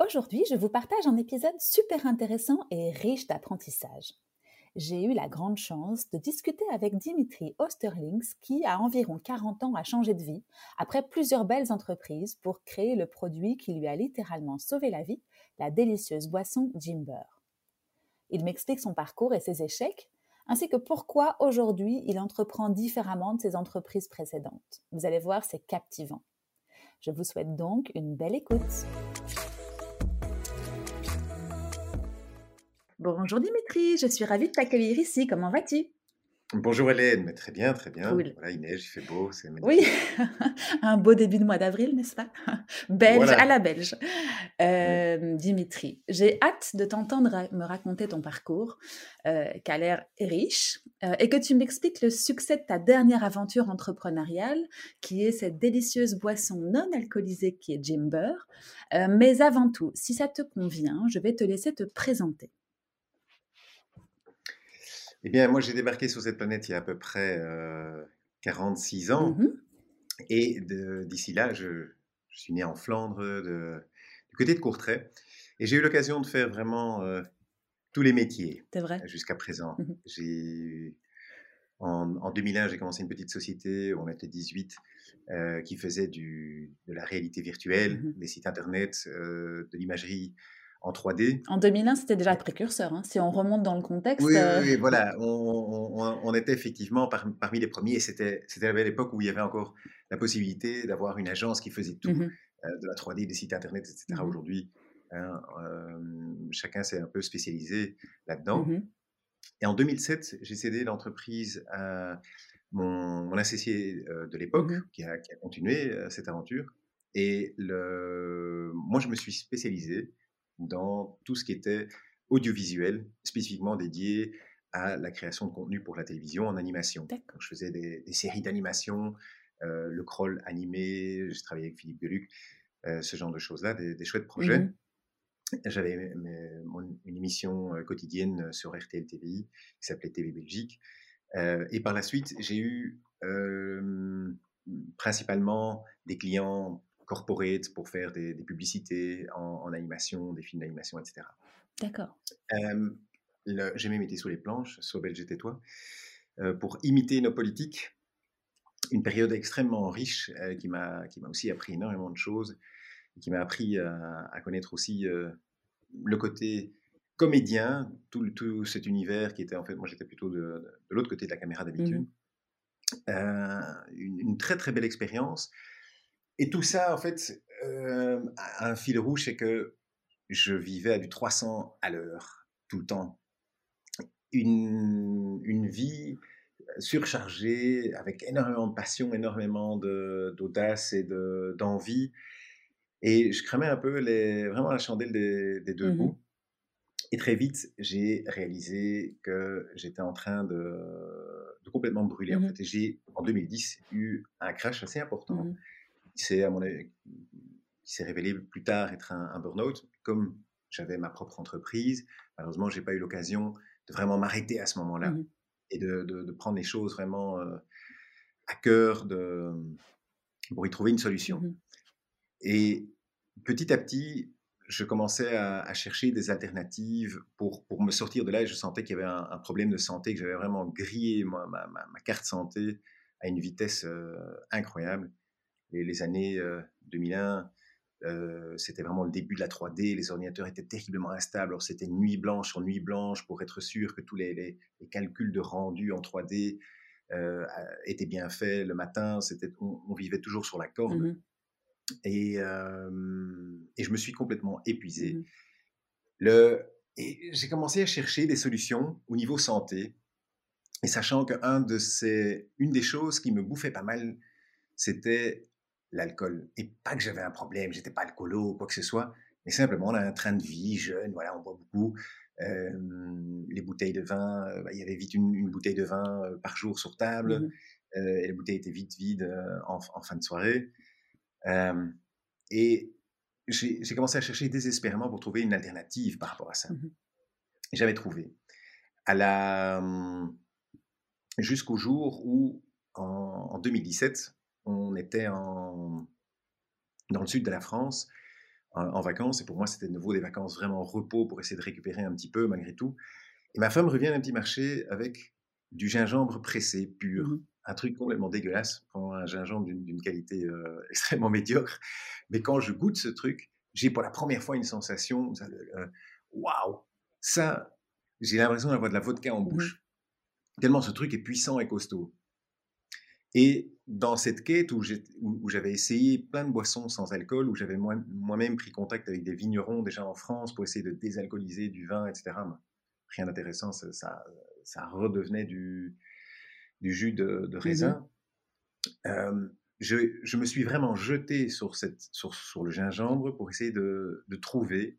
Aujourd'hui, je vous partage un épisode super intéressant et riche d'apprentissage. J'ai eu la grande chance de discuter avec Dimitri Osterlings qui, à environ 40 ans, a changé de vie après plusieurs belles entreprises pour créer le produit qui lui a littéralement sauvé la vie, la délicieuse boisson Jimber. Il m'explique son parcours et ses échecs, ainsi que pourquoi aujourd'hui il entreprend différemment de ses entreprises précédentes. Vous allez voir, c'est captivant. Je vous souhaite donc une belle écoute. Bonjour Dimitri, je suis ravie de t'accueillir ici. Comment vas-tu? Bonjour Hélène, mais très bien, très bien. Cool. Voilà, il neige, il fait beau, c'est Oui, un beau début de mois d'avril, n'est-ce pas? Belge à la belge. Euh, Dimitri, j'ai hâte de t'entendre me raconter ton parcours, euh, qui a l'air riche, euh, et que tu m'expliques le succès de ta dernière aventure entrepreneuriale, qui est cette délicieuse boisson non alcoolisée qui est Jimber. Euh, mais avant tout, si ça te convient, je vais te laisser te présenter. Eh bien, moi j'ai débarqué sur cette planète il y a à peu près euh, 46 ans, Mhm. et d'ici là, je, je suis né en Flandre, de- du côté de Courtrai, et j'ai eu l'occasion de faire vraiment euh, tous les métiers C'est vrai jusqu'à présent. J'ai en, en 2001, j'ai commencé une petite société, on était 18, euh, qui faisait du, de la réalité virtuelle, Mhm. des sites internet, euh, de l'imagerie en 3D. En 2001, c'était déjà le précurseur. hein. Si on remonte dans le contexte, Oui, oui, euh, oui, voilà, on, on- on- on était effectivement par- parmi les premiers et c'était à l'époque où il y avait encore la possibilité d'avoir une agence qui faisait tout, mhm, euh, de la 3D, des sites internet, etc. Mhm. Aujourd'hui, hein, euh, chacun s'est un peu spécialisé là-dedans. mhm. Et en 2007, j'ai cédé l'entreprise à mon, mon associé de l'époque, qui, a, qui a continué cette aventure. Et le, moi, je me suis spécialisé dans tout ce qui était audiovisuel, spécifiquement dédié à la création de contenu pour la télévision en animation. Donc, je faisais des, des séries d'animation, euh, le crawl animé, j'ai travaillé avec Philippe Deluc, euh, ce genre de choses-là, des, des chouettes projets. Mhm. J'avais une émission euh, quotidienne sur RTL TVI qui s'appelait TV Belgique. Euh, et par la suite, j'ai eu principalement des clients corporate pour faire des, des publicités en, en animation, des films d'animation, etc. D'accord. Euh, J'ai même été sur les planches, Belge et toi, euh, pour imiter nos politiques. Une période extrêmement riche euh, qui m'a aussi appris énormément de choses, et qui m'a appris à, à connaître aussi euh, le côté comédien, tout, tout cet univers qui était en fait, moi j'étais plutôt de, l'autre côté de la caméra d'habitude. Mhm. Euh, une, une très très belle expérience. Et tout ça, en fait, euh, a un fil rouge, c'est que je vivais à du 300 à l'heure, tout le temps. Une, une vie surchargée, avec énormément de passion, énormément de- d'audace et de- d'envie. et je cramais un peu les, vraiment la chandelle des, des deux Mhm. bouts. Et très vite, j'ai réalisé que j'étais en train de, de complètement me brûler. En Mhm. fait. Et j'ai, en 2010, eu un crash assez important Mhm. Qui s'est, à mon avis, qui s'est révélé plus tard être un, un burn-out. Comme j'avais ma propre entreprise, malheureusement, j'ai pas eu l'occasion de vraiment m'arrêter à ce moment-là Mhm. et de, de- de prendre les choses vraiment euh, à cœur de, pour y trouver une solution. Mhm. Et petit à petit, je commençais à, à chercher des alternatives pour, pour me sortir de là. Et je sentais qu'il y avait un, un problème de santé, que j'avais vraiment grillé moi, ma, ma- ma carte santé à une vitesse euh, incroyable. Les années euh, 2001, euh, c'était vraiment le début de la 3D. Les ordinateurs étaient terriblement instables. Alors, c'était nuit blanche sur nuit blanche pour être sûr que tous les, les- les calculs de rendu en 3D euh, étaient bien faits. Le matin, c'était, on, on vivait toujours sur la corde. Mhm. Et, euh, et je me suis complètement épuisé. Le, et j'ai commencé à chercher des solutions au niveau santé. Et sachant qu'une de ces, une des choses qui me bouffait pas mal, c'était l'alcool. Et pas que j'avais un problème, j'étais pas alcoolo ou quoi que ce soit, mais simplement on a un train de vie jeune, voilà, on boit beaucoup. les bouteilles de vin, bah, il y avait vite une, bouteille de vin par jour sur table, mmh et les bouteilles étaient vite vides en, fin de soirée. et j'ai commencé à chercher désespérément pour trouver une alternative par rapport à ça. Mmh J'avais trouvé. À la, jusqu'au jour où, en, 2017, on était en, dans le sud de la France en, vacances, et pour moi, c'était de nouveau des vacances vraiment repos pour essayer de récupérer un petit peu malgré tout. Et ma femme revient d'un petit marché avec du gingembre pressé pur. Mmh un truc complètement dégueulasse, un gingembre d'une qualité euh, extrêmement médiocre. Mais quand je goûte ce truc, j'ai pour la première fois une sensation, euh, waouh, ça, j'ai l'impression d'avoir de la vodka en mmh bouche. Tellement ce truc est puissant et costaud. Et dans cette quête où j'avais essayé plein de boissons sans alcool, où j'avais moi-même pris contact avec des vignerons déjà en France pour essayer de désalcooliser du vin, etc., rien d'intéressant, ça, ça, redevenait du, du jus de, mmh raisin. je, me suis vraiment jeté sur, cette, sur, sur le gingembre pour essayer de, de, trouver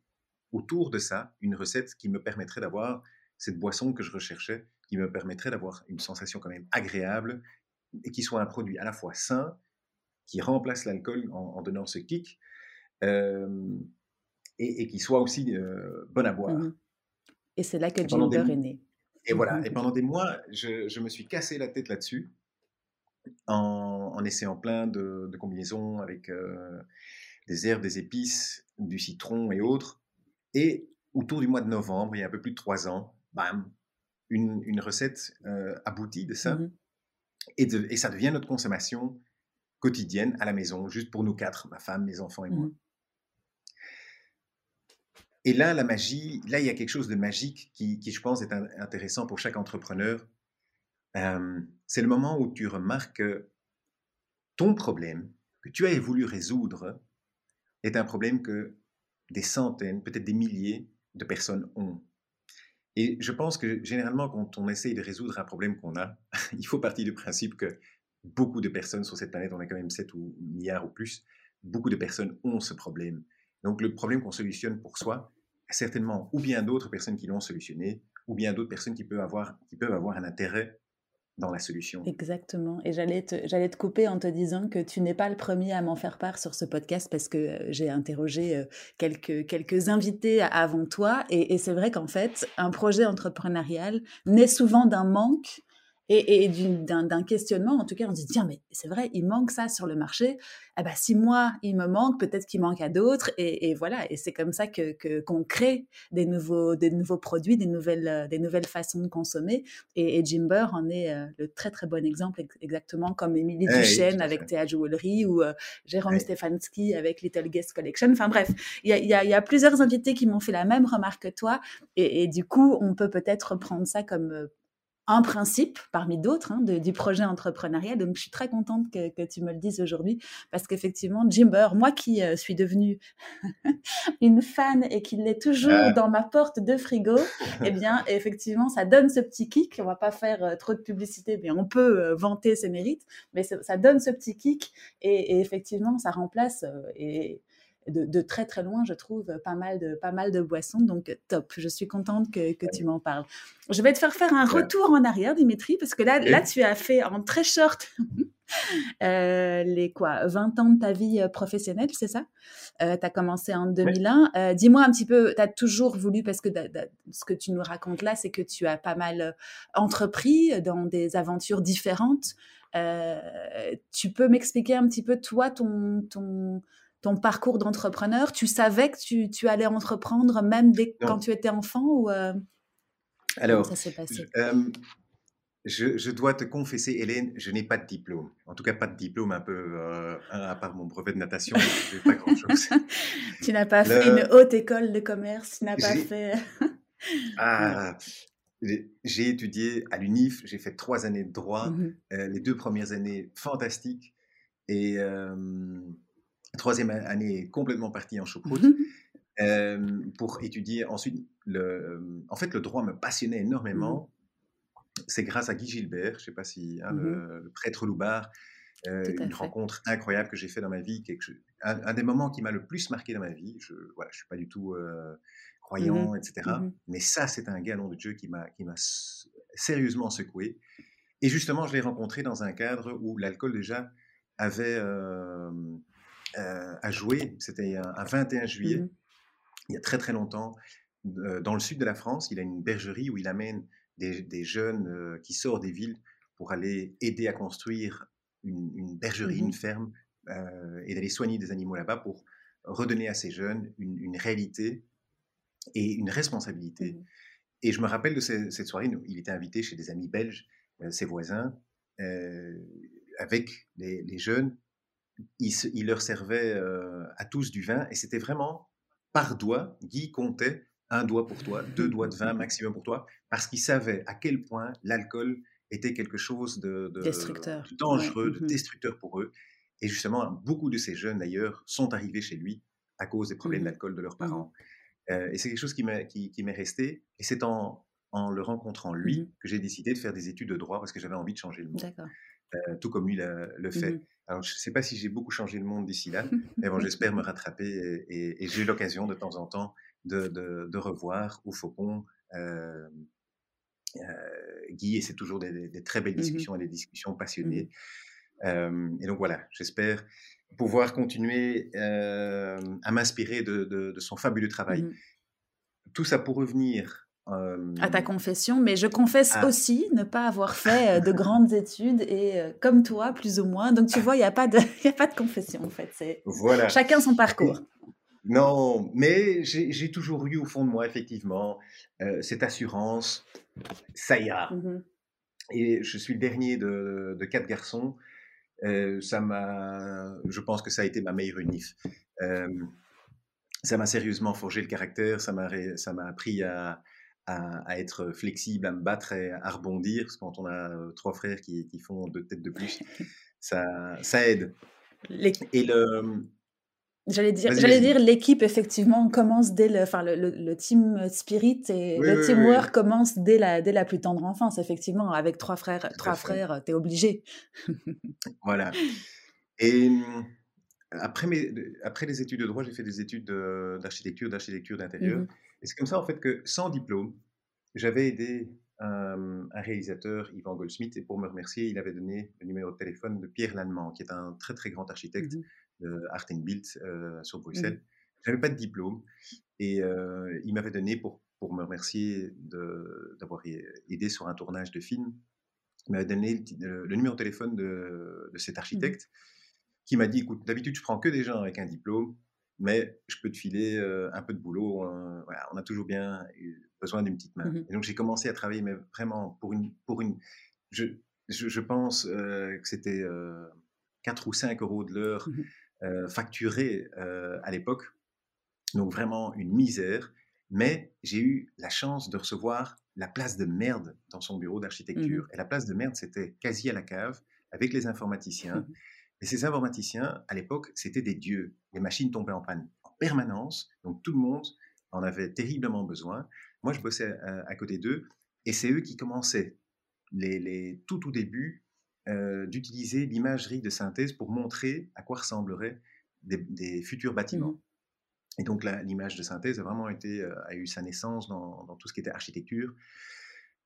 autour de ça une recette qui me permettrait d'avoir cette boisson que je recherchais, qui me permettrait d'avoir une sensation quand même agréable et qui soit un produit à la fois sain, qui remplace l'alcool en, donnant ce kick, et, qui soit aussi bon à boire. Mmh et c'est là que Ginger est né. Et voilà, et pendant des mois, je, me suis cassé la tête là-dessus, en, essayant plein de, combinaisons avec des herbes, des épices, du citron et autres. Et autour du mois de novembre, il y a un peu plus de trois ans, bam, une, recette aboutie de ça. Mmh et, ça devient notre consommation quotidienne à la maison, juste pour nous quatre, ma femme, mes enfants et moi. Mmh. Et là, la magie, là, il y a quelque chose de magique qui, je pense, est intéressant pour chaque entrepreneur. c'est le moment où tu remarques que ton problème, que tu as voulu résoudre, est un problème que des centaines, peut-être des milliers de personnes ont. Et je pense que généralement, quand on essaye de résoudre un problème qu'on a, il faut partir du principe que beaucoup de personnes sur cette planète, on a quand même 7 ou milliards ou plus, beaucoup de personnes ont ce problème. Donc le problème qu'on solutionne pour soi, certainement ou bien d'autres personnes qui l'ont solutionné, ou bien d'autres personnes qui peuvent avoir, qui peuvent avoir un intérêt dans la solution. Exactement. Et j'allais te, te couper en te disant que tu n'es pas le premier à m'en faire part sur ce podcast parce que euh, j'ai interrogé euh, quelques, quelques invités avant toi. Et c'est vrai qu'en fait, un projet entrepreneurial naît souvent d'un manque et, et d'un questionnement. En tout cas, on se dit, tiens, mais c'est vrai, il manque ça sur le marché. Eh ben, si moi, il me manque, peut-être qu'il manque à d'autres. Et, et, voilà, et c'est comme ça que qu'on crée des nouveaux, des nouveaux produits, des nouvelles, euh, des nouvelles façons de consommer. Et, et Jimber en est euh, le très, très bon exemple, exactement comme Émilie Duchesne avec Théa Jewelry ou euh, Jérôme Stefanski avec Little Guest Collection. Enfin bref, il y a, y, a, y a, plusieurs invités qui m'ont fait la même remarque que toi. Et, et du coup, on peut peut-être prendre ça comme un principe parmi d'autres hein, du projet entrepreneurial. Donc, je suis très contente que, tu me le dises aujourd'hui parce qu'effectivement, Jimber, moi qui euh, suis devenue une fan et qui l'est toujours ah. dans ma porte de frigo, eh bien, effectivement, ça donne ce petit kick. On va pas faire euh, trop de publicité, mais on peut euh, vanter ses mérites, mais ça donne ce petit kick et, effectivement, ça remplace et de, très très loin, je trouve, pas mal de, pas mal de boissons. Donc, top. Je suis contente que, tu m'en parles. Je vais te faire faire un retour en arrière, Dimitri, parce que là, là tu as fait en très short euh, les quoi, 20 ans de ta vie euh, professionnelle, c'est ça? Euh, Tu as commencé en 2001. Dis-moi un petit peu, tu as toujours voulu, parce que ce que tu nous racontes là, c'est que tu as pas mal entrepris dans des aventures différentes. tu peux m'expliquer un petit peu, toi, ton, ton, ton parcours d'entrepreneur Tu savais que tu, allais entreprendre même dès quand tu étais enfant ou euh, Alors, ça s'est passé? je, dois te confesser, Hélène, je n'ai pas de diplôme. En tout cas, pas de diplôme un peu, euh, à part mon brevet de natation, je n'ai pas grand-chose. tu n'as pas fait une haute école de commerce, tu n'as pas fait... ah, j'ai étudié à l'UNIF, j'ai fait trois années de droit, mmh euh, les deux premières années fantastiques, et troisième année complètement partie en choucroute mmh pour étudier ensuite. Le, en fait, le droit me passionnait mmh énormément. C'est grâce à Guy Gilbert, je ne sais pas si hein, mmh le, prêtre Loubard, une rencontre incroyable que j'ai fait dans ma vie, quelque, un, un, des moments qui m'a le plus marqué dans ma vie. Je ne voilà, je suis pas du tout Mmh croyant, etc. Mmh Mais ça, c'est un galon de Dieu qui m'a sérieusement secoué. Et justement, je l'ai rencontré dans un cadre où l'alcool déjà avait euh, euh, à jouer. C'était un, 21 juillet, mmh il y a très très longtemps, euh, dans le sud de la France. Il a une bergerie où il amène des, jeunes qui sortent des villes pour aller aider à construire une, bergerie, une ferme, et d'aller soigner des animaux là-bas pour redonner à ces jeunes une, une réalité et une responsabilité. Mmh et je me rappelle de cette soirée, il était invité chez des amis belges, euh, ses voisins, euh, avec les, jeunes. Il, leur servait euh, à tous du vin et c'était vraiment par doigt. Guy comptait un doigt pour toi, deux doigts de vin maximum pour toi, parce qu'il savait à quel point l'alcool était quelque chose de, destructeur. dangereux, de mmh destructeur pour eux. Et justement, beaucoup de ces jeunes, d'ailleurs, sont arrivés chez lui à cause des problèmes mmh d'alcool de leurs parents. Euh, et c'est quelque chose qui m'est qui, qui resté. Et c'est en, en, le rencontrant lui mmh que j'ai décidé de faire des études de droit parce que j'avais envie de changer le monde. Euh, tout comme lui le fait. Mmh Alors, je ne sais pas si j'ai beaucoup changé le monde d'ici là, mais bon, j'espère me rattraper. Et, j'ai eu l'occasion de temps en temps de, de, revoir au Faucon euh, Guy, et c'est toujours des, très belles mmh discussions et des discussions passionnées. et donc voilà, j'espère pouvoir continuer euh, à m'inspirer de, son fabuleux travail. Mmh Tout ça pour revenir. À ta confession, mais je confesse aussi ne pas avoir fait euh, de grandes études et euh, comme toi, plus ou moins. Donc tu vois, il n'y a, pas de, a pas de confession en fait. C'est voilà. chacun son parcours. Non, mais j'ai toujours eu au fond de moi, effectivement, cette assurance, ça ira. Mmh et je suis le dernier de, de quatre garçons. Euh, ça m'a, je pense que ça a été ma meilleure unif. Euh, ça m'a sérieusement forgé le caractère, ça m'a, ça m'a appris à, à, être flexible, à me battre et à rebondir. Parce que quand on a euh, trois frères qui, qui font deux têtes de plus, ça, ça aide. Et le, J'allais dire, j'allais dire l'équipe effectivement commence dès le, enfin le, le, team spirit et le teamwork commence dès la dès la plus tendre enfance effectivement avec trois frères, trois frères, t'es obligé. voilà. Et mmh, après mes, après les études de droit, j'ai fait des études d'architecture, d'architecture d'intérieur. Mmh et c'est comme ça en fait que sans diplôme, j'avais aidé un, un, réalisateur, Yvan Goldsmith, et pour me remercier, il avait donné le numéro de téléphone de Pierre Lannemand, qui est un très très grand architecte. Mmh de Art and Build euh, sur Bruxelles. Mmh. Je n'avais pas de diplôme et euh, il m'avait donné pour, pour me remercier d'avoir aidé sur un tournage de film. Il m'avait donné le, numéro de téléphone de, de cet mmh architecte qui m'a dit écoute, d'habitude, je prends que des gens avec un diplôme, mais je peux te filer euh, un peu de boulot. voilà, on a toujours bien besoin d'une petite main. Mmh et donc, j'ai commencé à travailler, mais vraiment pour une. Pour une je, je, pense que c'était 4 ou 5 euros de l'heure euh, facturé à l'époque. Donc vraiment une misère. Mais j'ai eu la chance de recevoir la place de merde dans son bureau d'architecture. Mmh Et la place de merde, c'était quasi à la cave, avec les informaticiens. Et ces informaticiens, à l'époque, c'était des dieux. Les machines tombaient en panne en permanence. Donc tout le monde en avait terriblement besoin. Moi, je bossais à, à côté d'eux. Et c'est eux qui commençaient les, les, tout au début euh, d'utiliser l'imagerie de synthèse pour montrer à quoi ressembleraient des, futurs bâtiments. Mmh et donc l'image de synthèse a vraiment été, euh, a eu sa naissance dans, tout ce qui était architecture.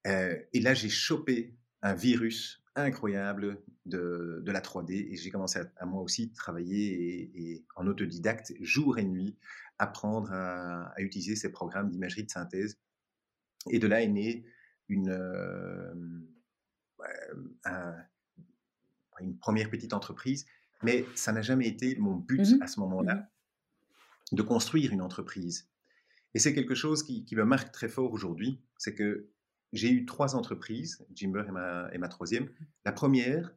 Euh, et là, j'ai chopé un virus incroyable de, la 3D et j'ai commencé à, moi aussi travailler et, en autodidacte, jour et nuit, apprendre à, utiliser ces programmes d'imagerie de synthèse. Et de là est né une, un, une première petite entreprise, mais ça n'a jamais été mon but mmh à ce moment-là mmh de construire une entreprise. Et c'est quelque chose qui, me marque très fort aujourd'hui, c'est que j'ai eu trois entreprises, Jimber et ma, troisième. La première,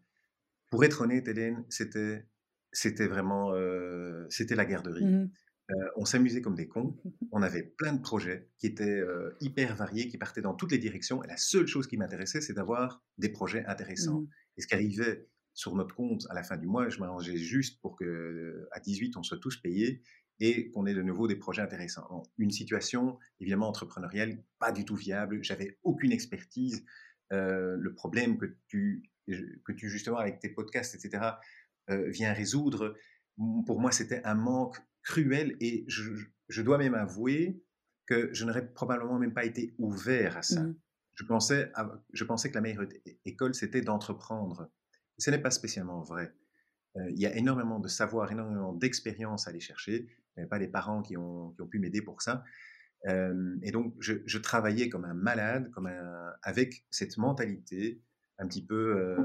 pour être honnête, Hélène, c'était, c'était vraiment euh, c'était la garderie. Mmh euh, on s'amusait comme des cons. On avait plein de projets qui étaient euh, hyper variés, qui partaient dans toutes les directions. Et la seule chose qui m'intéressait, c'est d'avoir des projets intéressants. Et ce qui arrivait sur notre compte à la fin du mois, je m'arrangeais juste pour que à 18 on soit tous payés et qu'on ait de nouveau des projets intéressants. une situation évidemment entrepreneuriale pas du tout viable. J'avais aucune expertise. Euh, le problème que tu que tu justement avec tes podcasts, etc., viens résoudre, pour moi, c'était un manque cruel et je, dois même avouer que je n'aurais probablement même pas été ouvert à ça. Mmh. Je, pensais, je pensais que la meilleure école, c'était d'entreprendre. Ce n'est pas spécialement vrai. Il y a énormément de savoir, énormément d'expérience à aller chercher. Il n'y avait pas des parents qui ont, qui ont pu m'aider pour ça. et donc, je, travaillais comme un malade, comme un, avec cette mentalité un petit peu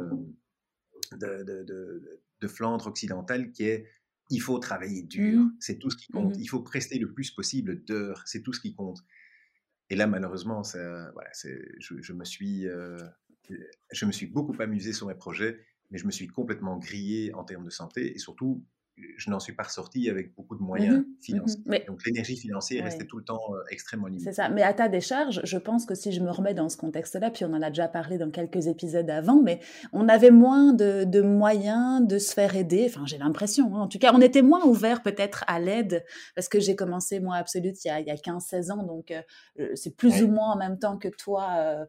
de, de, de, Flandre occidentale qui est il faut travailler dur, mmh. c'est tout ce qui compte. Mmh. Il faut prester le plus possible d'heures, c'est tout ce qui compte. Et là, malheureusement, ça, voilà, je, je, me suis, je me suis beaucoup amusé sur mes projets, mais je me suis complètement grillé en termes de santé et surtout, je n'en suis pas ressorti avec beaucoup de moyens mmh financiers. Mais, Donc l'énergie financière restait tout le temps extrêmement limitée. C'est ça. Mais à ta décharge, je pense que si je me remets dans ce contexte-là, puis on en a déjà parlé dans quelques épisodes avant, mais on avait moins de, moyens de se faire aider. Enfin, j'ai l'impression. Hein. En tout cas, on était moins ouvert peut-être à l'aide parce que j'ai commencé moi Absolute il y a, a 15-16 ans, donc c'est plus ou moins en même temps que toi euh,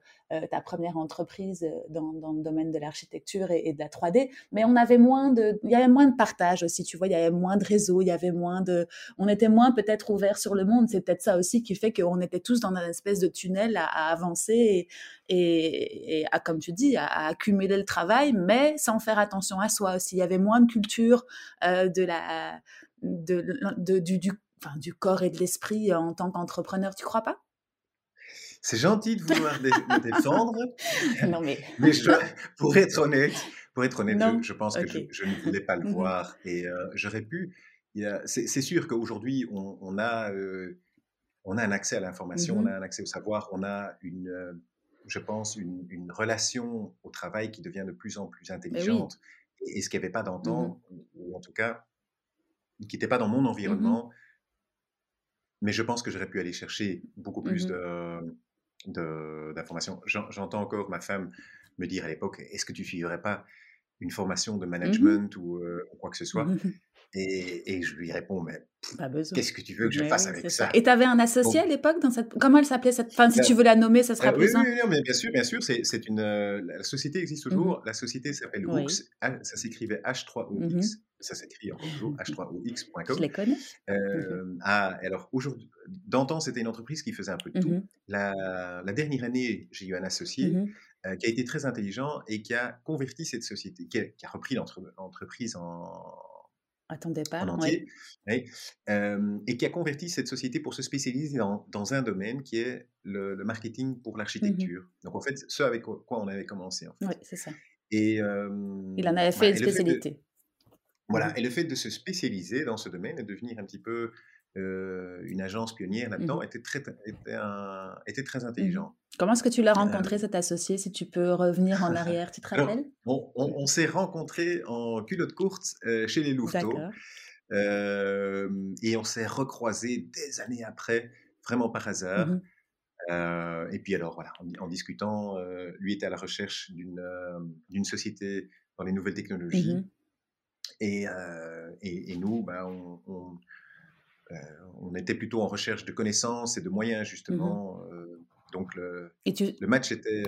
ta première entreprise euh, dans, dans, le domaine de l'architecture et, de la 3D. Mais on avait moins de, il y avait moins de partage aussi, tu vois, il y avait moins de réseaux, il y avait moins de, on était moins peut-être ouvert sur le monde. C'est peut-être ça aussi qui fait qu'on était tous dans un espèce de tunnel à, avancer et, et, à, comme tu dis, à, accumuler le travail, mais sans faire attention à soi aussi. Il y avait moins de culture euh, de la, de, du, enfin, du corps et de l'esprit en tant qu'entrepreneur. Tu crois pas? C'est gentil de vouloir me défendre. non, mais. mais pour être honnête, pour être honnête, je, pense que je, ne voulais pas le mmh voir et euh, j'aurais pu. C'est sûr qu'aujourd'hui, on, a, euh, on a un accès à l'information, on mmh a un accès au savoir, on a une, euh, je pense, une, relation au travail qui devient de plus en plus intelligente. Et, ce qu'il n'y avait pas dans mmh ou en tout cas, qui n'était pas dans mon environnement. Mais je pense que j'aurais pu aller chercher beaucoup plus de d'informations. J'entends encore ma femme me dire à l'époque, est-ce que tu suivrais pas une formation de mmh management ou, quoi que ce soit? et, et, je lui réponds, mais qu'est-ce que tu veux que je fasse avec ça? Et tu avais un associé à l'époque dans cette... Comment elle s'appelait cette... Enfin, si bah tu veux la nommer, ça sera euh, plus simple. Oui, oui, mais bien sûr, bien sûr. C'est une... la société existe mmh toujours. La société s'appelle oui. Ça s'écrivait H3OX. Mmh ça s'écrit en H3OX.com. Je les connais. Euh, ah, alors, aujourd'hui, d'antan, c'était une entreprise qui faisait un peu de tout. La, la, dernière année, j'ai eu un associé euh, qui a été très intelligent et qui a converti cette société, qui a, qui a repris l'entreprise en à ton départ, entier, et qui a converti cette société pour se spécialiser dans, dans un domaine qui est le, marketing pour mmh l'architecture. Donc en fait, ce avec quoi on avait commencé. En fait. Oui, c'est ça. Et, Il en avait fait une spécialité. voilà, mmh et le fait de se spécialiser dans ce domaine et devenir un petit peu euh, une agence pionnière là-dedans, mmh était, très, était, un, était très intelligent. Comment est-ce que tu l'as euh, rencontré, cet associé, si tu peux revenir en arrière, tu te rappelles? On, s'est rencontrés en culotte courte euh, chez les Louveteaux. et on s'est recroisés des années après, vraiment par hasard. Mmh et puis alors, voilà, en, discutant, lui était à la recherche d'une société dans les nouvelles technologies. Mmh et, et, nous, ben, on on était plutôt en recherche de connaissances et de moyens, mmh justement. Euh, donc, le, le match était,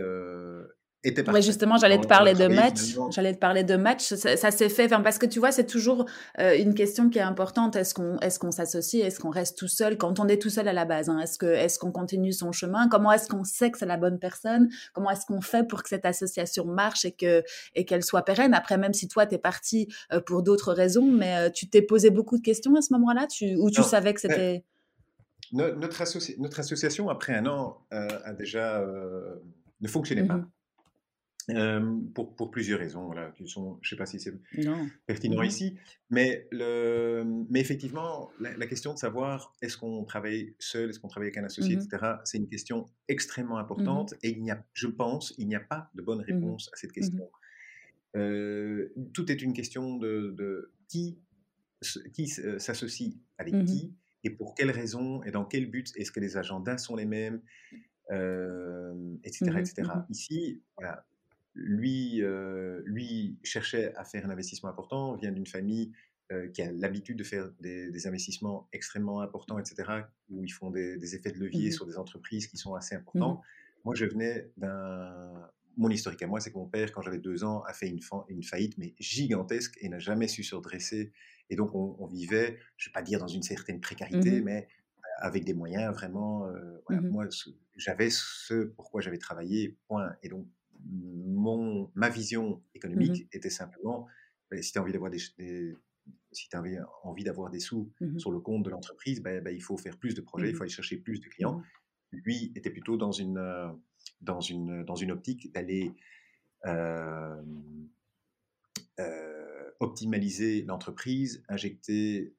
oui, justement, j'allais te parler de match. J'allais te parler de match. Ça, s'est fait, enfin, parce que tu vois, c'est toujours euh, une question qui est importante. Est-ce qu'on, est-ce qu'on s'associe, est-ce qu'on reste tout seul? Quand on est tout seul à la base hein? Est-ce que, est-ce qu'on continue son chemin? Comment est-ce qu'on sait que c'est la bonne personne? Comment est-ce qu'on fait pour que cette association marche et que et qu'elle soit pérenne? Après, même si toi, tu es parti euh, pour d'autres raisons, mais euh, tu t'es posé beaucoup de questions à ce moment-là, tu, ou tu savais que c'était notre, notre, association, après un an, a déjà ne fonctionnait mmh pas pour, pour, plusieurs raisons, voilà, qui sont, je ne sais pas si c'est pertinent ici, mais, le, mais effectivement, la, question de savoir est-ce qu'on travaille seul, est-ce qu'on travaille avec un associé, mmh etc., c'est une question extrêmement mmh importante et il n'y a, je pense, il n'y a pas de bonne mmh réponse à cette question. Euh, tout est une question de, de qui, qui s'associe avec qui et pour quelles raisons et dans quel but est-ce que les agendas sont les mêmes, euh, etc. etc. Ici, voilà, lui, euh, lui cherchait à faire un investissement important, vient d'une famille euh, qui a l'habitude de faire des, investissements extrêmement importants, etc., où ils font des, effets de levier mmh sur des entreprises qui sont assez mmh importants. Moi, je venais d'un... mon historique à moi, c'est que mon père, quand j'avais deux ans, a fait une, une faillite, mais gigantesque, et n'a jamais su se redresser. Et donc, on, vivait, je ne vais pas dire dans une certaine précarité, mmh mais avec des moyens vraiment. Voilà, mmh Moi, j'avais ce pourquoi j'avais travaillé, point. Et donc, mon, ma vision économique était simplement, bah, si tu as envie d'avoir des, si tu envie d'avoir des sous sur le compte de l'entreprise, bah, bah, il faut faire plus de projets, il faut aller chercher plus de clients. Lui était plutôt dans une, dans une, dans une optique d'aller euh, euh, optimaliser l'entreprise, injecter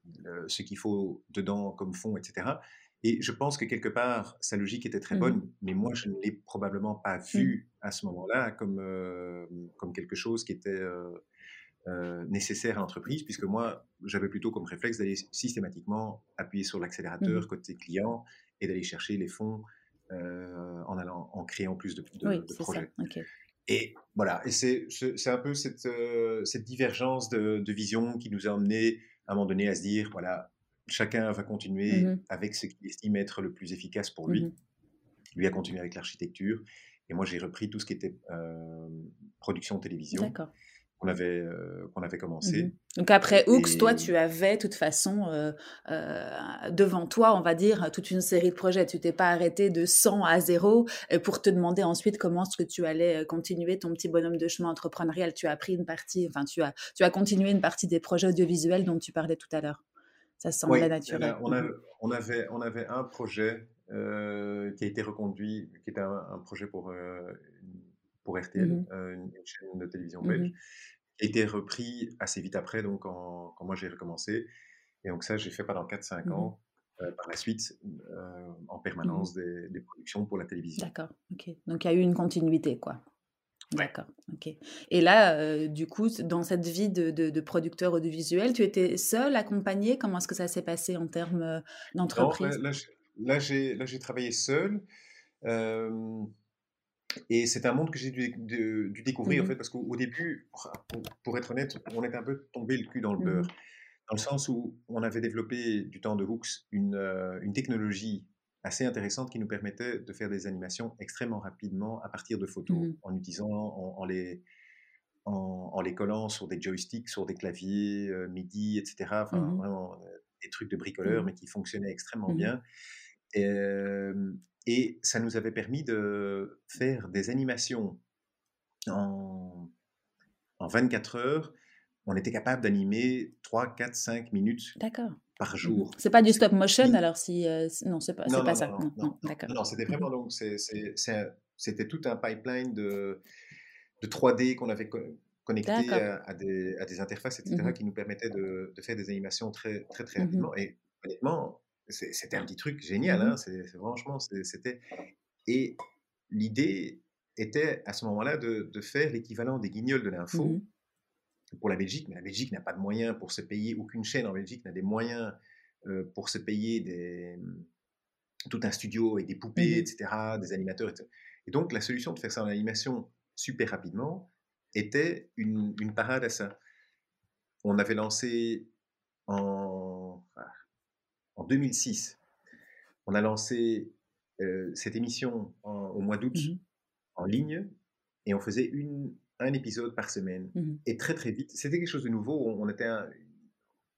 ce qu'il faut dedans comme fonds, etc. Et je pense que quelque part, sa logique était très mmh bonne, mais moi, je ne l'ai probablement pas mmh. vu à ce moment-là comme, euh, comme quelque chose qui était nécessaire à l'entreprise, puisque moi, j'avais plutôt comme réflexe d'aller systématiquement appuyer sur mmh l'accélérateur côté client et d'aller chercher les fonds euh, en, allant, en créant plus de, de, projets. Et voilà, et c'est un peu cette, euh, cette divergence de, de, vision qui nous a amené à un moment donné à se dire, voilà, chacun va continuer mmh avec ce qu'il estime être le plus efficace pour lui. Mmh lui a continué avec l'architecture, et moi j'ai repris tout ce qui était euh, production télévision. Qu'on avait, euh, qu'on avait commencé. Mmh Donc après Hooks, toi, tu avais de toute façon euh, devant toi, on va dire, toute une série de projets. Tu t'es pas arrêté de 100 à 0 pour te demander ensuite comment est-ce que tu allais continuer ton petit bonhomme de chemin entrepreneurial. Tu as pris une partie, enfin, tu as, tu as continué une partie des projets audiovisuels dont tu parlais tout à l'heure. Ça semblait naturel. on, on, avait, on avait un projet qui a été reconduit, qui était un, projet pour pour RTL, mmh une, chaîne de télévision mmh belge, qui a été repris assez vite après, donc quand, moi j'ai recommencé. Et donc ça, j'ai fait pendant 4-5 mmh ans. par la suite, en permanence des, productions pour la télévision. D'accord, ok. Donc il y a eu une continuité, quoi. D'accord, ok. Et là, du coup, dans cette vie de, de, producteur audiovisuel, tu étais seul, accompagné Comment est-ce que ça s'est passé en termes d'entreprise? Là, j'ai travaillé seul. Et c'est un monde que j'ai dû, découvrir, en mmh fait, parce qu'au début, pour, être honnête, on était un peu tombé le cul dans le beurre. Mmh dans le sens où on avait développé du temps de Hooks une, euh, une, technologie assez intéressante qui nous permettait de faire des animations extrêmement rapidement à partir de photos, mmh en utilisant, en, les, en, les collant sur des joysticks, sur des claviers euh, MIDI, etc. Enfin, vraiment euh, des trucs de bricoleur, mais qui fonctionnaient extrêmement bien. Et, et ça nous avait permis de faire des animations en, en 24 heures. On était capable d'animer 3, 4, 5 minutes par mmh jour. C'est pas du stop motion alors si. Euh, non, c'est pas, pas ça. Non, non, non c'était mmh vraiment donc. C'était tout un pipeline de, de 3D qu'on avait connecté à, des, à, des, interfaces, etc., mmh qui nous permettaient de, de, faire des animations très, très, très rapidement. Et honnêtement, c'était un petit truc génial, mmh hein, c'est, franchement, c'était. Et l'idée était à ce moment-là de, faire l'équivalent des guignols de l'info mmh pour la Belgique, mais la Belgique n'a pas de moyens pour se payer, aucune chaîne en Belgique n'a des moyens pour se payer des, mmh, tout un studio avec des poupées, etc., des animateurs, etc. Et donc la solution de faire ça en animation super rapidement était une, une parade à ça. On avait lancé en en 2006, on a lancé euh, cette émission au mois d'août mmh en ligne et on faisait une, un épisode par semaine. Mmh et très très vite, c'était quelque chose de nouveau. On était,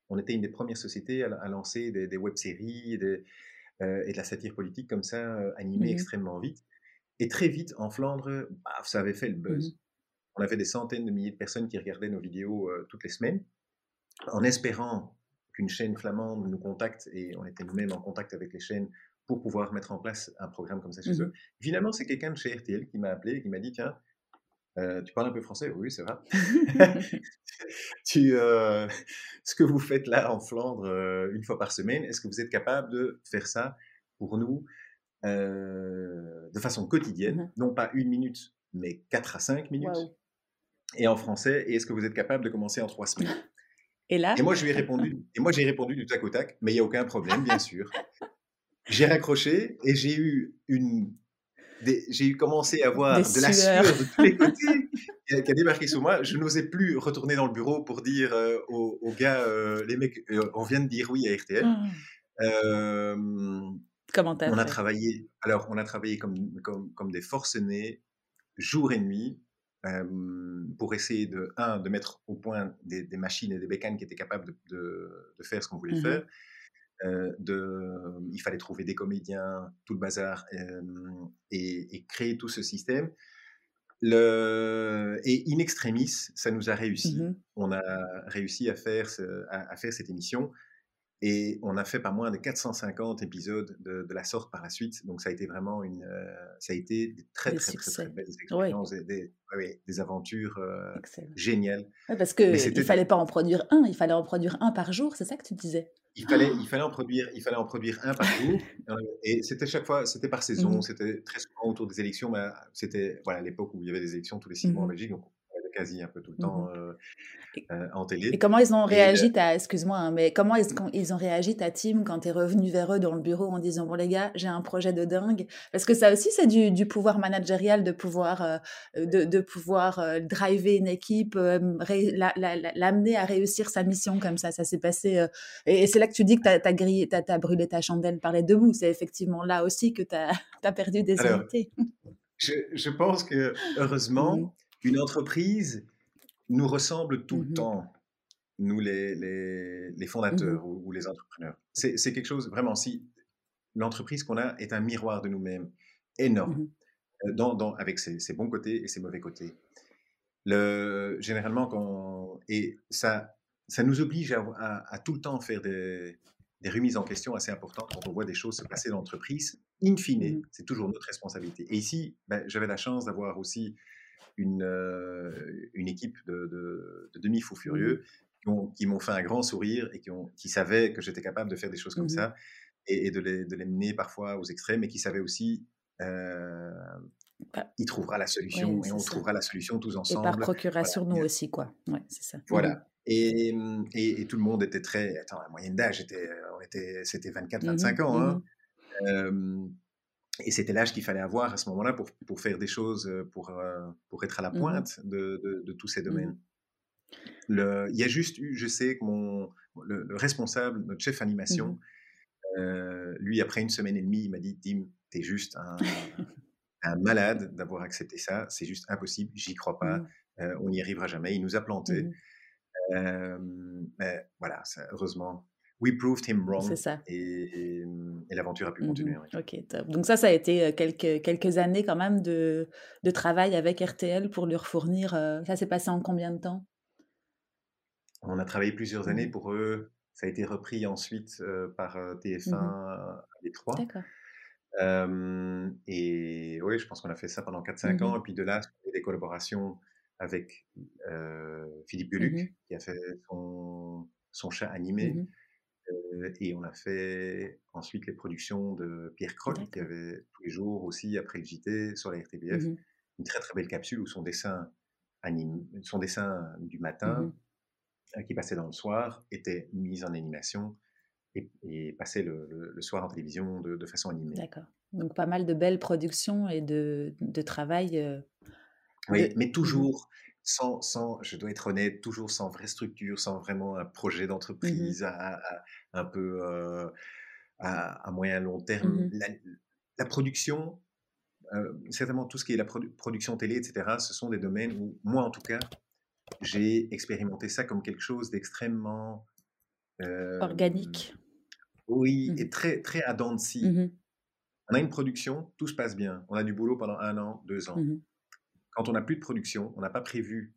on était une des premières sociétés à, lancer des, web-séries et, euh, et, de la satire politique comme ça, euh, animée mmh extrêmement vite. Et très vite, en Flandre, ça avait fait le buzz. On avait des centaines de milliers de personnes qui regardaient nos vidéos toutes les semaines, en espérant qu'une chaîne flamande nous contacte, et on était nous-mêmes en contact avec les chaînes pour pouvoir mettre en place un programme comme ça chez mmh eux. Finalement, c'est quelqu'un de chez RTL qui m'a appelé et qui m'a dit, tiens, euh, tu parles un peu français? Oui, c'est vrai. tu, euh, ce que vous faites là en Flandre euh, une fois par semaine, est-ce que vous êtes capable de faire ça pour nous de façon quotidienne, mmh non pas une minute, mais quatre à cinq minutes, et en français, et est-ce que vous êtes capable de commencer en trois semaines? Et là? Et moi, je lui ai répondu, et moi, j'ai répondu du tac au tac, mais il n'y a aucun problème, bien sûr. J'ai raccroché et j'ai eu une. J'ai commencé à avoir de la sueur de tous les côtés qui a, débarqué sur moi. Je n'osais plus retourner dans le bureau pour dire euh, aux, gars, euh, les mecs, euh, on vient de dire oui à RTL. Mmh. Comment On a travaillé. Alors, on a travaillé comme, comme, comme des forcenés jour et nuit pour essayer de, un, de mettre au point des, machines et des bécanes qui étaient capables de, faire ce qu'on voulait mmh faire. De, il fallait trouver des comédiens, tout le bazar, et, créer tout ce système. Le, et in extremis, ça nous a réussi. Mmh On a réussi à faire, à faire cette émission et on a fait pas moins de 450 épisodes de, la sorte par la suite. Donc ça a été vraiment une, euh, ça a été des très très, très, très, belles expériences, des, des, aventures euh, géniales. parce qu'il ne fallait pas en produire un, il fallait en produire un par jour, c'est ça que tu disais? Il fallait, il fallait en produire, il fallait en produire un par jour. et c'était chaque fois, c'était par saison, mmh c'était très souvent autour des élections. C'était voilà l'époque où il y avait des élections tous les six mois en mmh Belgique, donc quasi un peu tout le mmh temps euh, en télé. Et comment ils ont réagi, ta, excuse-moi, hein, mais comment ils, ils, ont réagi ta team quand tu es revenu vers eux dans le bureau en disant bon les gars, j'ai un projet de dingue? Parce que ça aussi c'est du, pouvoir managérial de pouvoir de, de, pouvoir driver une équipe, l'amener à réussir sa mission comme ça. Ça s'est passé et, c'est là que tu dis que tu as, as, as, brûlé ta chandelle par les deux bouts. C'est effectivement là aussi que tu as, as, perdu des unités. Je, je, pense que heureusement. Une entreprise nous ressemble tout le mmh temps, nous les, les, les mmh fondateurs ou, les entrepreneurs. C'est quelque chose, vraiment, si l'entreprise qu'on a est un miroir de nous-mêmes énorme, mmh euh, dans, dans, avec ses, ses, bons côtés et ses mauvais côtés. Le, généralement, quand, et ça, ça nous oblige à, à, tout le temps faire des, des, remises en question assez importantes quand on voit des choses se passer dans l'entreprise. In fine, c'est toujours notre responsabilité. Et ici, ben, j'avais la chance d'avoir aussi une, euh, une équipe de, de, demi-fous mmh furieux qui m'ont fait un grand sourire et qui, ont, qui savaient que j'étais capable de faire des choses comme mmh ça et, de, les, de, les, mener parfois aux extrêmes et qui savaient aussi euh, bah il trouvera la solution et on trouvera la solution tous ensemble. Et par procuration, nous aussi, quoi. Ouais, c'est ça. Voilà. Mmh et, et, tout le monde était très. Attends, la moyenne d'âge, était, était, c'était 24-25 ans. Hein. Et c'était l'âge qu'il fallait avoir à ce moment-là pour, pour, faire des choses, pour, pour être à la mmh pointe de, de, tous ces mmh domaines. Le, il y a juste eu, je sais que mon, le, responsable, notre chef animation, mmh lui, après une semaine et demie, il m'a dit Tim, t'es juste un, un malade d'avoir accepté ça, c'est juste impossible, j'y crois pas, on n'y arrivera jamais. Il nous a plantés. mais voilà, ça, heureusement, We proved him wrong. C'est ça. Et, l'aventure a pu continuer. Mmh ok, top. Donc ça, ça a été euh, quelques, quelques années quand même de, de travail avec RTL pour leur fournir. Euh, ça s'est passé en combien de temps? On a travaillé plusieurs années mmh pour eux. Ça a été repris ensuite euh, par TF1 mmh les trois. D'accord. et oui, je pense qu'on a fait ça pendant 4-5 ans. Et puis de là, des collaborations avec Philippe Gueluc, qui a fait son, son chat animé. Euh, et on a fait ensuite les productions de Pierre Kroll, qui avait tous les jours aussi, après le JT, sur la RTBF, mmh une très très belle capsule où son dessin, anime, son dessin du matin, mmh euh, qui passait dans le soir, était mis en animation et, passait le, soir en télévision de, façon animée. D'accord. Donc pas mal de belles productions et de, de travail. Euh, oui, mais mmh toujours sans, sans, je dois être honnête, toujours sans vraie structure, sans vraiment un projet mmh d'entreprise à, un peu euh, à, moyen long terme. Mmh la, production, euh, certainement tout ce qui est la production télé, etc., ce sont des domaines où, moi en tout cas, j'ai expérimenté ça comme quelque chose d'extrêmement euh, organique. Oui, mmh et très, très à dents de scie. On a une production, tout se passe bien. On a du boulot pendant un an, deux ans. Quand on n'a plus de production, on n'a pas prévu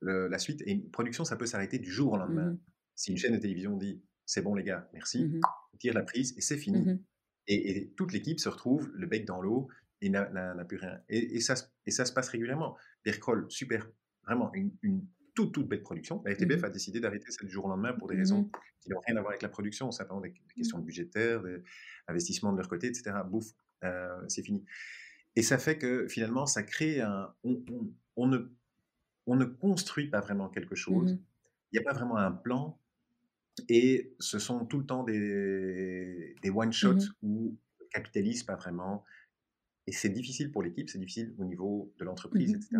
la suite. Et une production, ça peut s'arrêter du jour au lendemain. Mmh si une chaîne de télévision dit c'est bon les gars, merci, mmh on tire la prise et c'est fini. Mmh et, toute l'équipe se retrouve le bec dans l'eau et n'a plus rien. Et, ça, et ça se passe régulièrement. Pierre Kroll, super, vraiment une, toute, toute belle production. La RTBF a décidé d'arrêter ça du jour au lendemain pour des raisons qui n'ont rien à voir avec la production, simplement des, questions budgétaires, des investissements de leur côté, etc. Bouf, euh, c'est fini. Et ça fait que finalement, ça crée un. On, ne, on ne construit pas vraiment quelque chose. Mmh Il n'y a pas vraiment un plan. Et ce sont tout le temps des, des one-shots mmh où on ne capitalise pas vraiment. Et c'est difficile pour l'équipe, c'est difficile au niveau de l'entreprise, mmh etc.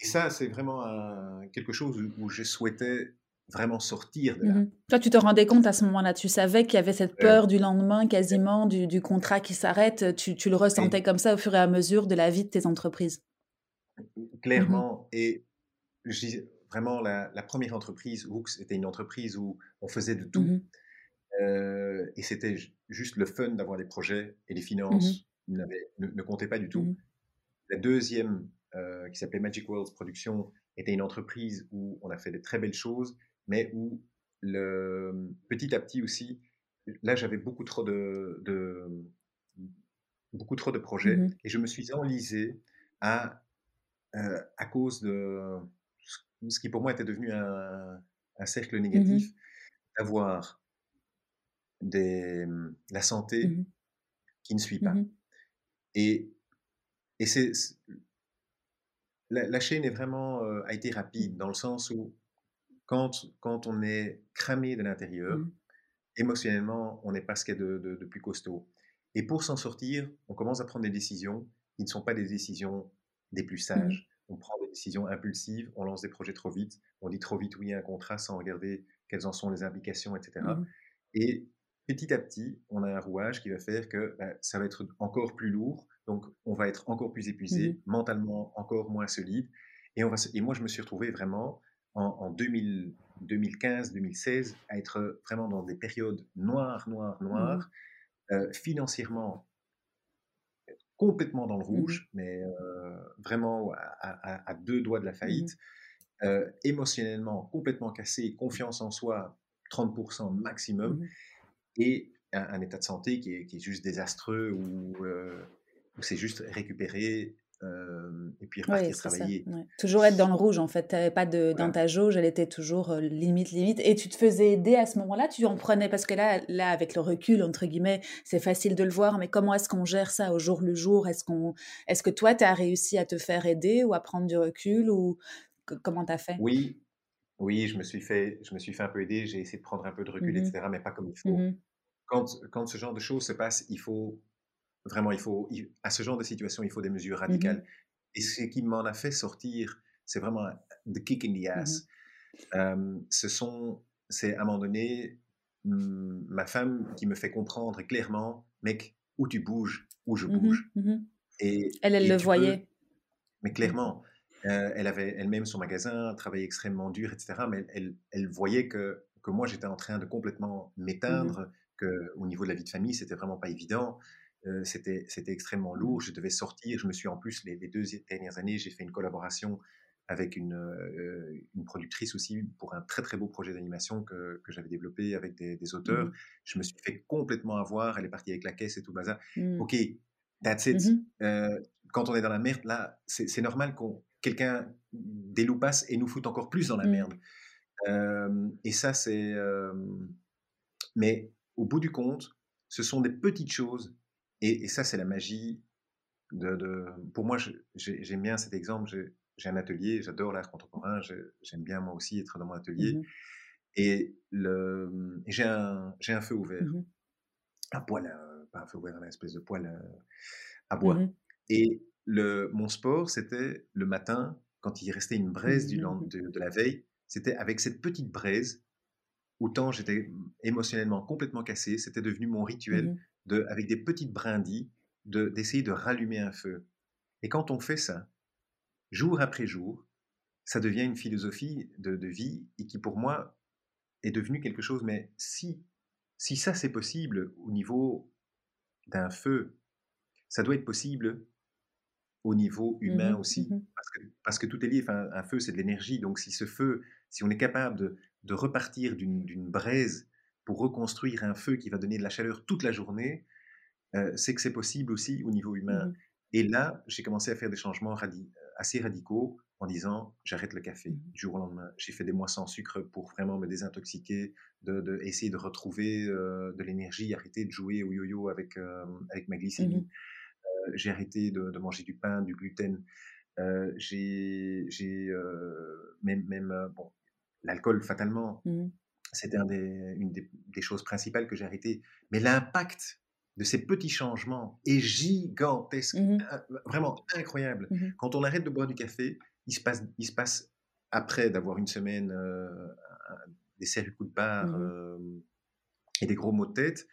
Et ça, c'est vraiment quelque chose où je souhaitais vraiment sortir de là. Mmh Toi, tu te rendais compte à ce moment-là, tu savais qu'il y avait cette peur du lendemain quasiment, du, du contrat qui s'arrête, tu, tu, le ressentais comme ça au fur et à mesure de la vie de tes entreprises? Clairement. Et vraiment, la, première entreprise, Hooks, était une entreprise où on faisait de tout. Mmh euh, et c'était juste le fun d'avoir des projets et les finances ne, ne, comptaient pas du tout. Mmh la deuxième, euh, qui s'appelait Magic Worlds Production, était une entreprise où on a fait des très belles choses, mais où le, petit à petit aussi, là j'avais beaucoup trop de, beaucoup trop de projets mmh et je me suis enlisé à, euh, à cause de ce qui pour moi était devenu un, cercle négatif, d'avoir des, la santé qui ne suit pas. Et et c'est la, chaîne est vraiment a été rapide dans le sens où quand, quand on est cramé de l'intérieur, mmh. émotionnellement, on n'est pas ce qu'il y a de, de, plus costaud. Et pour s'en sortir, on commence à prendre des décisions qui ne sont pas des décisions des plus Mmh sages. On prend des décisions impulsives, on lance des projets trop vite, on dit trop vite oui à un contrat sans regarder quelles en sont les implications, etc. Et petit à petit, on a un rouage qui va faire que bah, ça va être encore plus lourd, donc on va être encore plus épuisé, mmh mentalement encore moins solide. Et, on va, et moi, je me suis retrouvé vraiment en, 2015-2016 à être vraiment dans des périodes noires, noires, mmh. noires, euh, financièrement complètement dans le mmh. rouge, mais euh, vraiment à, deux doigts de la faillite, euh, émotionnellement complètement cassé, confiance en soi 30% maximum et un, état de santé qui est, juste désastreux euh, c'est juste récupérer euh, et puis repartir travailler. Toujours être dans le rouge en fait. Tu n'avais pas de, dans ta jauge, elle était toujours euh, limite, limite. Et tu te faisais aider à ce moment-là, tu en prenais? Parce que là, là avec le recul, entre guillemets, c'est facile de le voir, mais comment est-ce qu'on gère ça au jour le jour? Est-ce qu'on, est que toi, tu as réussi à te faire aider ou à prendre du recul ou comment tu as fait? Oui, oui, je me suis fait, je me suis fait un peu aider. J'ai essayé de prendre un peu de recul, mmh etc., mais pas comme il faut. Mmh quand, quand ce genre de choses se passe, il faut vraiment, il faut, à ce genre de situation, il faut des mesures mmh radicales. Et ce qui m'en a fait sortir, c'est vraiment the kick in the ass. ce sont, c'est à un moment donné, ma femme qui me fait comprendre clairement, mec, où tu bouges, où je bouge. Et, elle, elle le voyait. mais clairement, euh, elle avait elle-même son magasin, travaillait extrêmement dur, etc. Mais elle, elle voyait que, que moi, j'étais en train de complètement m'éteindre, qu'au niveau de la vie de famille, c'était vraiment pas évident. Euh, c'était, c'était extrêmement lourd. Je devais sortir. Je me suis en plus, les, deux dernières années, j'ai fait une collaboration avec une, euh, une, productrice aussi pour un très très beau projet d'animation que, que j'avais développé avec des, des auteurs. Mmh je me suis fait complètement avoir. Elle est partie avec la caisse et tout le bazar. Mmh. Ok, that's it. Mmh euh, quand on est dans la merde, là, c'est, c'est normal qu'on quelqu'un déloupasse et nous foute encore plus dans la merde. et ça, c'est. mais au bout du compte, ce sont des petites choses. Et, ça, c'est la magie de, Pour moi, j'aime bien cet exemple. J'ai un atelier, j'adore l'art contemporain, j'aime bien moi aussi être dans mon atelier. Mmh Et j'ai un, un, feu ouvert. Mmh un poêle, euh, pas un feu ouvert, un espèce de poêle euh, à bois. Mmh Et le, mon sport, c'était le matin, quand il restait une braise du, de, de la veille, c'était avec cette petite braise, autant j'étais émotionnellement complètement cassé, c'était devenu mon rituel de, avec des petites brindilles, d'essayer de, rallumer un feu. Et quand on fait ça, jour après jour, ça devient une philosophie de, vie et qui pour moi est devenu quelque chose. Mais si, si ça c'est possible au niveau d'un feu, ça doit être possible au niveau mmh humain aussi, mmh parce, que, parce, que, tout est lié. Enfin, un feu, c'est de l'énergie. Donc, si ce feu, si on est capable de, de repartir d'une braise pour reconstruire un feu qui va donner de la chaleur toute la journée, euh, c'est que c'est possible aussi au niveau humain. Mmh Et là, j'ai commencé à faire des changements assez radicaux en disant j'arrête le café mmh du jour au lendemain. J'ai fait des mois sans sucre pour vraiment me désintoxiquer, de, essayer de retrouver euh, de l'énergie, arrêter de jouer au yo-yo avec, euh, avec ma glycémie. Mmh j'ai arrêté de, manger du pain, du gluten. j'ai même, même bon, l'alcool fatalement. C'était une des, choses principales que j'ai arrêté. Mais l'impact de ces petits changements est gigantesque, mmh vraiment incroyable. Mmh Quand on arrête de boire du café, il se passe, il se passe après d'avoir une semaine des sérieux coups de barre mmh et des gros maux de tête,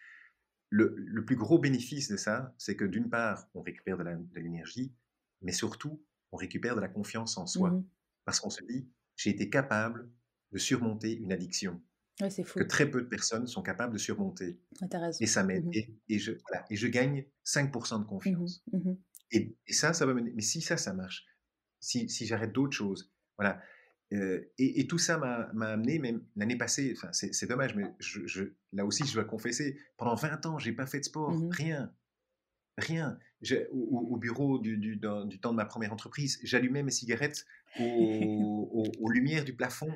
le, le plus gros bénéfice de ça, c'est que d'une part, on récupère de l'énergie, mais surtout, on récupère de la confiance en soi. Parce qu'on se dit, j'ai été capable de surmonter une addiction Ouais, c'est fou. que très peu de personnes sont capables de surmonter. Et ça m'aide. Mmh Et, et je, voilà, et je gagne 5% de Mmh confiance. Mmh Et, et ça, ça va mener. Mais si ça, ça marche, si, si j'arrête d'autres choses, voilà. Euh, et, et tout ça m'a m'a amené, même l'année passée, c'est c'est dommage, mais je, je- là aussi, je dois confesser, pendant 20 ans, j'ai pas fait de sport, rien, rien. Au, au- au bureau du, du, dans- du temps de ma première entreprise, j'allumais mes cigarettes aux, aux- aux lumières du plafond.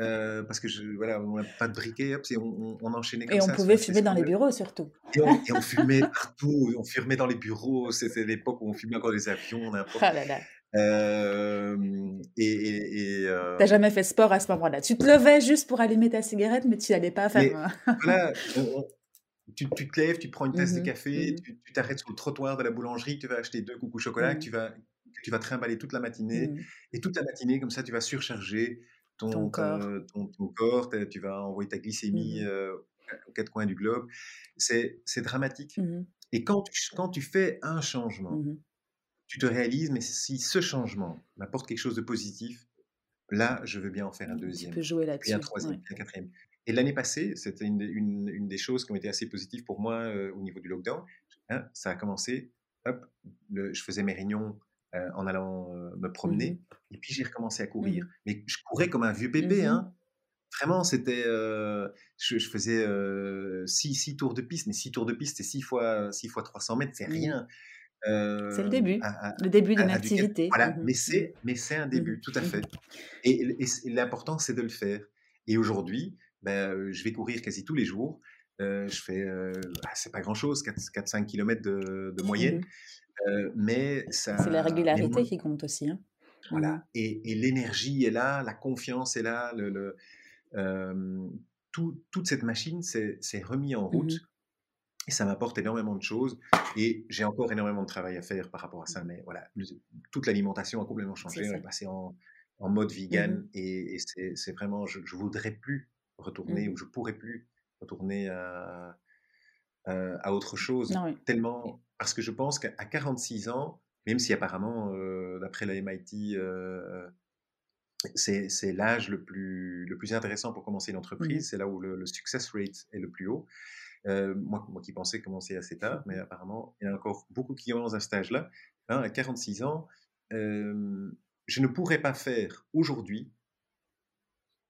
euh, parce que je, voilà, on n'a pas de briquet, hop, on, enchaînait comme Et on ça. pouvait fumer dans les bureaux surtout. Et on, et on fumait partout, on fumait dans les bureaux. C'était l'époque où on fumait encore des avions, n'importe. Ah là là. Euh, et euh, T'as jamais fait sport à ce moment-là. Tu te levais juste pour allumer ta cigarette, mais tu n'allais pas faire. voilà, on- tu, tu te lèves, tu prends une tasse de Mhm, café, mhm, tu tu t'arrêtes sur le trottoir de la boulangerie, tu vas acheter deux coucous chocolat mhm, tu vas, tu vas trimballer toute la matinée. Et toute la matinée, comme ça, tu vas surcharger Ton ton, corps. ton, ton corps, tu vas envoyer ta glycémie euh, aux quatre coins du globe. C'est dramatique. Et quand tu, quand tu fais un changement, tu te réalises, mais si ce changement m'apporte quelque chose de positif, là, je veux bien en faire un Tu deuxième, peux jouer puis un troisième, ouais. un quatrième. Et l'année passée, c'était une, des- une- une des choses qui ont été assez positives pour moi euh, au niveau du lockdown. Hein, ça a commencé, hop, le- je faisais mes réunions euh, en allant euh, me promener, Mhm, et puis j'ai recommencé à courir. mhm, Mais je courais comme un vieux bébé, mhm. hein. Vraiment, c'était, euh, je, je faisais six, six tours de piste, mais six tours de piste, c'est six fois, six fois 300 mètres, c'est rien. C'est le début. à- à- Le début d'une du activité. Voilà, mais c'est, mais c'est un début, tout à fait. Et, l'important, c'est de le faire. Et aujourd'hui, ben, je vais courir quasi tous les jours. Euh, je fais, euh, ah, c'est pas grand-chose, 4-5 km de, de moyenne, euh, mais ça, C'est la régularité moi, qui compte aussi. hein. Voilà. Et, et l'énergie est là, la confiance est là, le, le- tout- toute cette machine s'est remis en route mhm. et ça m'apporte énormément de choses. Et j'ai encore énormément de travail à faire par rapport à ça. Mais voilà, toute l'alimentation a complètement changé. On est passé en, en mode vegan et, c'est vraiment, je, je voudrais plus retourner mhm. ou je pourrais plus retourner à, à, à autre chose. Non, oui. Tellement, parce que je pense qu'à à 46 ans, même si apparemment, euh, d'après la MIT, euh, c'est l'âge le plus, le plus intéressant pour commencer une entreprise, c'est là où le, le success rate est le plus haut. Euh, moi, moi qui pensais commencer assez tard, mais apparemment, il y en a encore beaucoup qui ont dans un stage-là. Hein, à 46 ans, euh, je ne pourrais pas faire aujourd'hui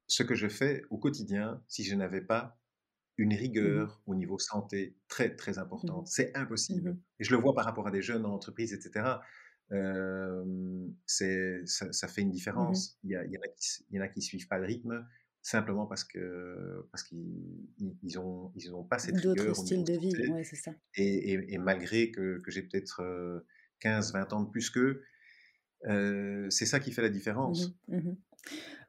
ce que je fais au quotidien si je n'avais pas une Mhm, rigueur au niveau santé très, très mhm, importante. C'est impossible. mhm. Et je le vois par rapport à des jeunes en entreprise, etc. Euh, ça, ça fait une différence. Il y, a, il y en a qui, il y en a qui suivent pas le rythme simplement parce que parce qu'ils ils, ont ils ont pas cette D'autres rigueur styles de vie, ouais, c'est ça. Et, et, et malgré que, que j'ai peut-être euh, 15-20 ans de plus qu'eux, euh, c'est ça qui fait la différence.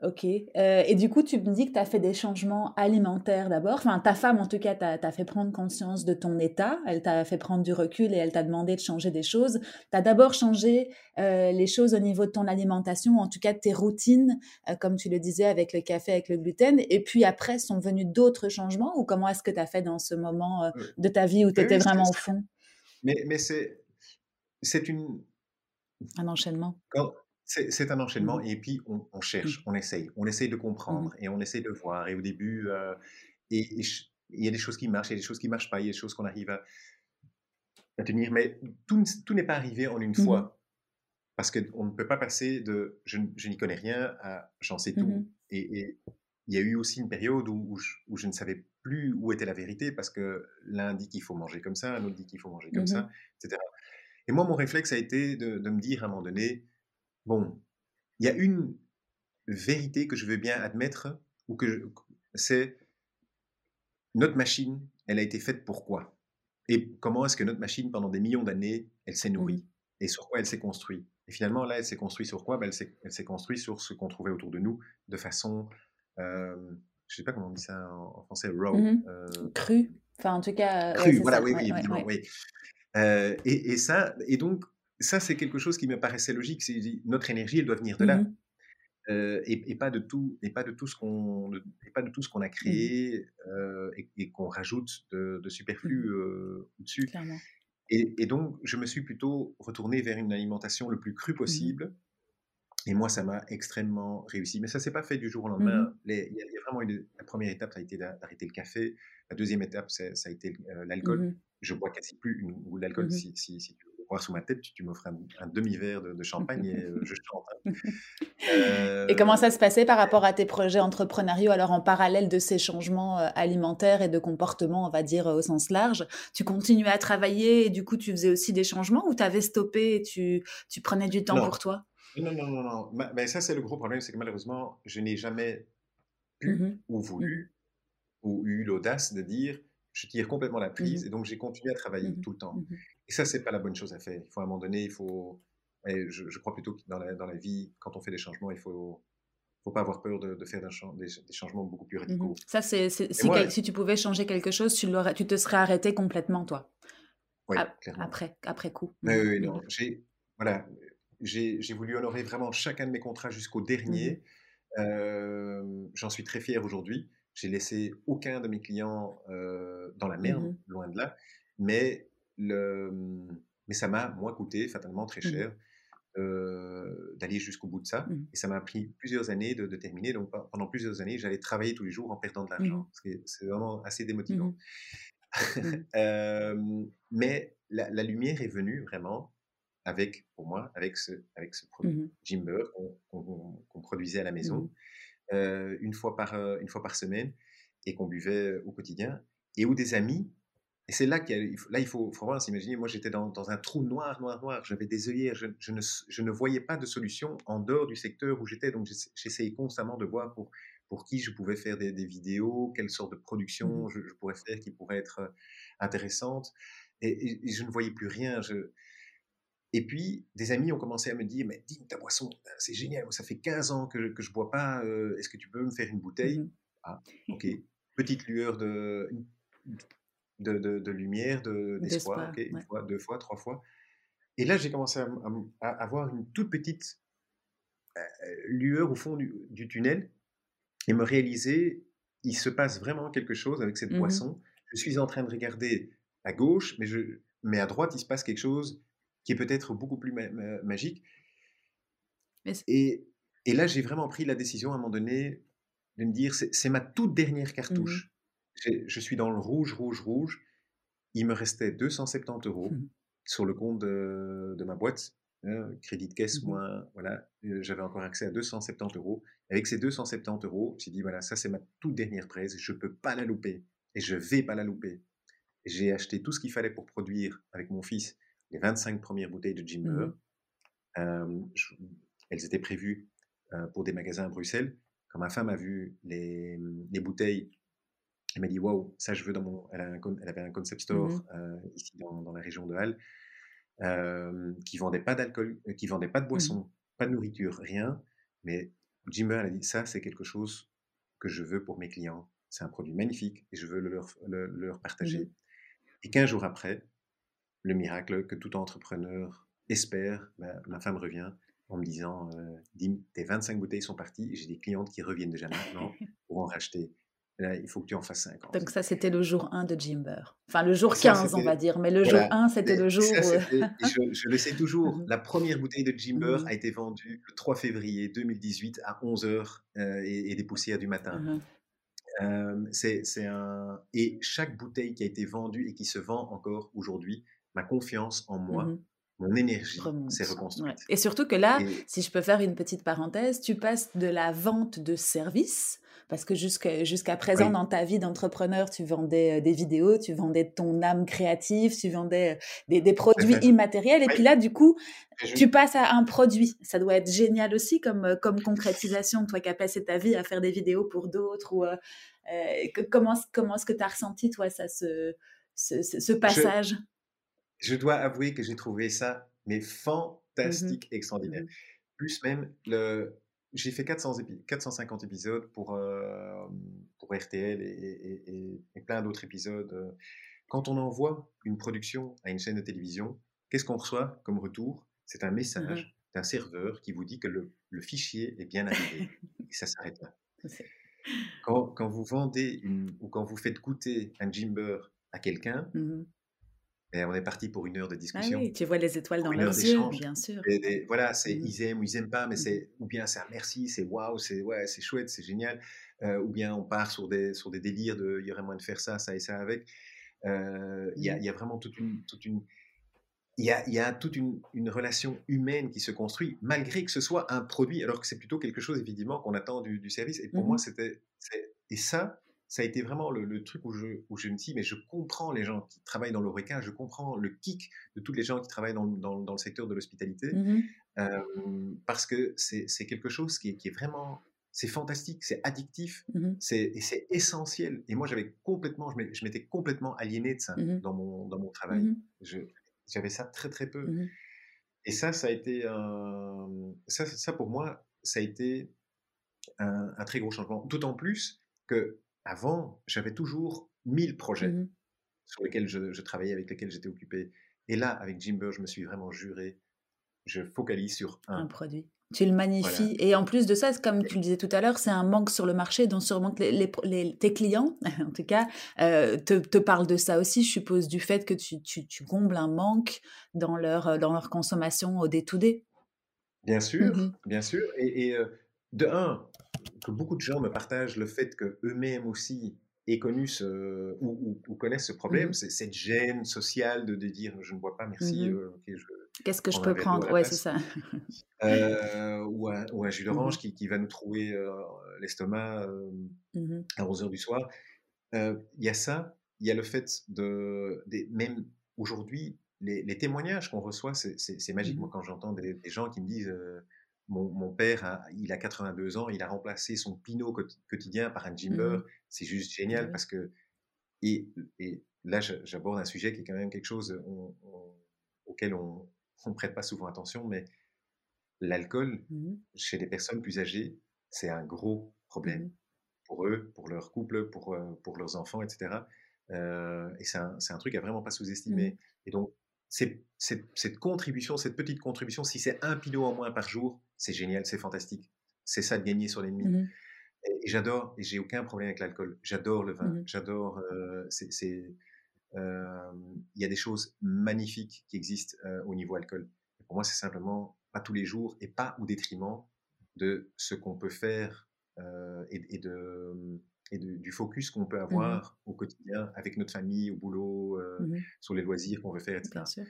Ok. Euh, et du coup, tu me dis que tu as fait des changements alimentaires d'abord. Enfin, ta femme, en tout cas, t'a fait prendre conscience de ton état. Elle t'a fait prendre du recul et elle t'a demandé de changer des choses. Tu as d'abord changé euh, les choses au niveau de ton alimentation, en tout cas de tes routines, euh, comme tu le disais, avec le café, avec le gluten. Et puis après, sont venus d'autres changements ou comment est-ce que tu as fait dans ce moment de ta vie où tu oui, étais oui, c'est- vraiment au c'est- fond? Mais mais c'est c'est une Un enchaînement. quand- c'est un enchaînement Mhm, et puis on, on cherche, on essaye, on essaye de mhm, comprendre et on essaye de voir. Et au début, euh, et, et je- il y a des choses qui marchent, il y a des choses qui marchent pas, il y a des choses qu'on arrive à, à tenir, mais tout, n'est pas arrivé en une fois. Parce qu'on ne peut pas passer de je, n'y connais rien à j'en sais tout. Et, et il y a eu aussi une période où, où je, où je ne savais plus où était la vérité parce que l'un dit qu'il faut manger comme ça, l'autre dit qu'il faut manger comme ça, etc. Et moi, mon réflexe a été de, de me dire à un moment donné, bon, il y a une vérité que je veux bien admettre, ou que c'est notre machine, elle a été faite pour quoi? Et comment est-ce que notre machine, pendant des millions d'années, elle s'est nourrie? Et sur quoi elle s'est construite? Et finalement, là, elle s'est construite sur quoi? Ben, Elle s'est construite sur ce qu'on trouvait autour de nous de façon, euh, je sais pas comment on dit ça en, en français, raw, euh, Cru. Enfin, en tout cas, cru, voilà, ça. oui, Ouais, oui, ouais, évidemment, ouais. oui. Euh, et, et ça, et donc, ça, c'est quelque chose qui me paraissait logique. Notre énergie, elle doit venir de là, euh, et, et pas de tout, et pas de tout ce qu'on, pas de tout ce qu'on a mhm, créé euh, et, et qu'on rajoute de, de superflu mhm. euh, au-dessus. Et, et donc, je me suis plutôt retourné vers une alimentation le plus crue possible, Et moi, ça m'a extrêmement réussi. Mais ça s'est pas fait du jour au lendemain. Mmh il y, a vraiment une, la première étape, ça a été d'arrêter le café. La deuxième étape, ça a été l'alcool. Mmh Je bois quasi plus une, ou l'alcool. Si, si, si, tu veux voir sous ma tête, tu, m'offres un, demi-verre de, champagne et euh, je chante. Hein. et comment ça se passait par rapport à tes projets entrepreneuriaux Alors, en parallèle de ces changements alimentaires et de comportement, on va dire au sens large, tu continuais à travailler et du coup, tu faisais aussi des changements ou tu avais stoppé et tu, tu prenais du temps pour toi? Non, non, non, non. Mais ça, c'est le gros problème, c'est que malheureusement, je n'ai jamais pu mmh ou voulu mmh ou eu l'audace de dire je tire complètement la prise mmh et donc j'ai continué à travailler tout le temps. Et ça, c'est pas la bonne chose à faire. Il faut à un moment donné, il faut. je, crois plutôt que dans la, dans la vie, quand on fait des changements, il faut faut pas avoir peur de, faire des, changements beaucoup plus radicaux. Ça, c'est si, si, tu pouvais changer quelque chose, tu, tu te serais arrêté complètement, toi. Oui, Après, après coup. Oui, oui, non. J'ai, voilà, j'ai voulu honorer vraiment chacun de mes contrats jusqu'au Mmh dernier. J'en suis très fier aujourd'hui. J'ai laissé aucun de mes clients dans la merde, mmh loin de là. Mais, le, mais ça m'a, moi, coûté fatalement très mmh cher d'aller jusqu'au bout de ça. Et ça m'a pris plusieurs années de, terminer. Donc pendant plusieurs années, j'allais travailler tous les jours en perdant de l'argent. C'est vraiment assez démotivant. mais la, la, lumière est venue vraiment avec, pour moi, avec ce, avec ce produit, mmh Jimber, qu'on produisait à la maison, mmh euh, une, fois par, euh, une fois par semaine, et qu'on buvait au quotidien, et où des amis, et c'est là qu'il là, il faut, faut vraiment s'imaginer, moi j'étais dans, dans, un trou noir, noir, noir, j'avais des œillères, je, je, ne, je, ne, voyais pas de solution en dehors du secteur où j'étais, donc j'essayais constamment de voir pour, pour qui je pouvais faire des, des vidéos, quelle sorte de production mmh je, pourrais faire qui pourrait être euh, intéressante, et, et je ne voyais plus rien. Je, et puis, des amis ont commencé à me dire, mais dis ta boisson, c'est génial, ça fait 15 ans que, je ne bois pas, euh, est-ce que tu peux me faire une bouteille? Mmh Ah, ok. Petite lueur de, de, de, lumière, d'espoir, une fois, deux fois, trois fois. Et là, j'ai commencé à, avoir une toute petite euh, lueur au fond du, tunnel et me réaliser, il se passe vraiment quelque chose avec cette mmh boisson. Je suis en train de regarder à gauche, mais, je, mais à droite, il se passe quelque chose qui est peut-être beaucoup plus magique. Et, et, là, j'ai vraiment pris la décision à un moment donné de me dire, c'est ma toute dernière mmh cartouche. Je suis dans le rouge, rouge, rouge. Il me restait 270 euros mmh sur le compte de, ma boîte. Hein, crédit de caisse, mmh moi, voilà, j'avais encore accès à 270 euros. Avec ces 270 euros, j'ai dit, voilà, ça c'est ma toute dernière presse, je ne peux pas la louper. Et je ne vais pas la louper. J'ai acheté tout ce qu'il fallait pour produire avec mon fils les 25 premières bouteilles de Jimber. Mmh elles étaient prévues pour des magasins à Bruxelles. Quand ma femme a vu les, les bouteilles, elle m'a dit Waouh, ça je veux dans mon. Elle, avait un concept store mmh ici dans, dans, la région de Halle qui vendait pas d'alcool, qui vendait pas de mmh boisson, pas de nourriture, rien. Mais Jimber, elle a dit Ça, c'est quelque chose que je veux pour mes clients. C'est un produit magnifique et je veux le leur, le, leur partager. Et 15 jours après, le miracle que tout entrepreneur espère, ben, ma femme revient en me disant euh, Dim, tes 25 bouteilles sont parties et j'ai des clientes qui reviennent déjà maintenant pour en racheter. Là, il faut que tu en fasses 50. Donc, ça, c'était le jour 1 de Jimber. Enfin, le jour 15, on va dire. Mais le jour 1, c'était le jour. je, le sais toujours. La première bouteille de Jimber a été vendue le 3 février 2018 à 11h euh, et, des poussières du matin. Mmh euh, c'est un... Et chaque bouteille qui a été vendue et qui se vend encore aujourd'hui, ma confiance en moi, mmh mon énergie s'est reconstruite. Et surtout que là, si je peux faire une petite parenthèse, tu passes de la vente de services, parce que jusqu'à présent, dans ta vie d'entrepreneur, tu vendais euh, des vidéos, tu vendais ton âme créative, tu vendais euh, des, produits immatériels, et puis là, du coup, tu passes à un produit. Ça doit être génial aussi comme, euh, comme concrétisation, toi qui as passé ta vie à faire des vidéos pour d'autres, ou comment, comment est-ce que tu as ressenti, toi, ça, ce, ce, passage? je dois avouer que j'ai trouvé ça mais mmh fantastique, extraordinaire. Mmh Plus même, le, j'ai fait 400 450 épisodes pour, euh, pour RTL et, et, plein d'autres épisodes. Quand on envoie une production à une chaîne de télévision, qu'est-ce qu'on reçoit comme retour? C'est un mmh message d'un serveur qui vous dit que le, le fichier est bien arrivé. et ça s'arrête là. Quand, quand, vous vendez une, ou quand vous faites goûter un Jimber à quelqu'un, Et on est parti pour une heure de Ah discussion. oui, tu vois les étoiles dans leurs yeux, bien sûr. Et voilà, c'est Mhm. ils aiment ou ils aiment pas, mais Mhm. c'est ou bien c'est un merci, c'est waouh, c'est ouais, c'est chouette, c'est génial. Euh, ou bien on part sur des sur des délires de il y aurait moyen de faire ça, ça et ça avec. Euh, Il y, a, Mhm. il y a vraiment toute une toute une il y a, y a toute une, une relation humaine qui se construit malgré que ce soit un produit, alors que c'est plutôt quelque chose évidemment qu'on attend du, du service. Et pour moi, c'était et ça, ça a été vraiment le, le truc où je, où je me dis, mais je comprends les gens qui travaillent dans l'ORECA, je comprends le kick de tous les gens qui travaillent dans, dans- dans le secteur de l'hospitalité, Mhm. euh, parce que c'est quelque chose qui est, qui est vraiment, c'est fantastique, c'est addictif, Mhm. c'est et c'est essentiel. Et moi, j'avais complètement, je m'é- je m'étais complètement aliéné de ça Mhm. dans mon dans mon travail. J'avais ça très très peu. Et ça, ça a été un... ça, ça pour moi, ça a été un, un très gros changement. D'autant plus que avant, j'avais toujours 1000 projets Mhm. sur lesquels je, je travaillais, avec lesquels j'étais occupé. Et là, avec Jimber, je me suis vraiment juré, je focalise sur un un. produit. Tu le magnifies. Et en plus de ça, comme tu le disais tout à l'heure, c'est un manque sur le marché dont sûrement que les, les- les- tes clients, en tout cas, euh, te, te parlent de ça aussi, je suppose, du fait que tu, tu, tu combles un manque dans leur, euh, dans leur consommation au day-to-day. Bien sûr, Mhm. bien sûr. Et, et, euh, de un, que beaucoup de gens me partagent le fait qu'eux-mêmes aussi aient connu ce, ou, ou- ou connaissent ce problème, Mhm. c'est cette gêne sociale de, de dire je ne bois pas, merci, Mhm. euh, Qu'est-ce que je peux prendre? Ouais, c'est ça. Euh, ou, un, ou un jus d'orange Mhm. qui, qui va nous trouver euh, l'estomac euh, à 11h du soir. Il y a ça, il y a le fait de, même aujourd'hui, les, les témoignages qu'on reçoit, c'est magique. Moi, quand j'entends des, des gens qui me disent mon, mon père, a, il a 82 ans, il a remplacé son pinot quoti- quotidien par un Jimber, Mhm. c'est juste génial oui. parce que. Et, et là, j'aborde un sujet qui est quand même quelque chose on- on- auquel on ne prête pas souvent attention, mais l'alcool, Mhm. chez les personnes plus âgées, c'est un gros problème Mhm. pour eux, pour leur couple, pour, euh, pour leurs enfants, etc. Euh, et c'est un, un truc à vraiment pas sous-estimer. Et donc, cette contribution, cette petite contribution, si c'est un pinot en moins par jour, c'est génial, c'est fantastique. C'est ça de gagner sur l'ennemi. Mhm. Et, et j'adore, et j'ai aucun problème avec l'alcool. J'adore le vin, Mhm. j'adore. euh, c'est- euh, Il y a des choses magnifiques qui existent euh, au niveau alcool. Et pour moi, c'est simplement pas tous les jours et pas au détriment de ce qu'on peut faire et, et de, et de- du focus qu'on peut Mhm. avoir au quotidien avec notre famille, au boulot, sur les loisirs qu'on veut faire, etc. Bien sûr.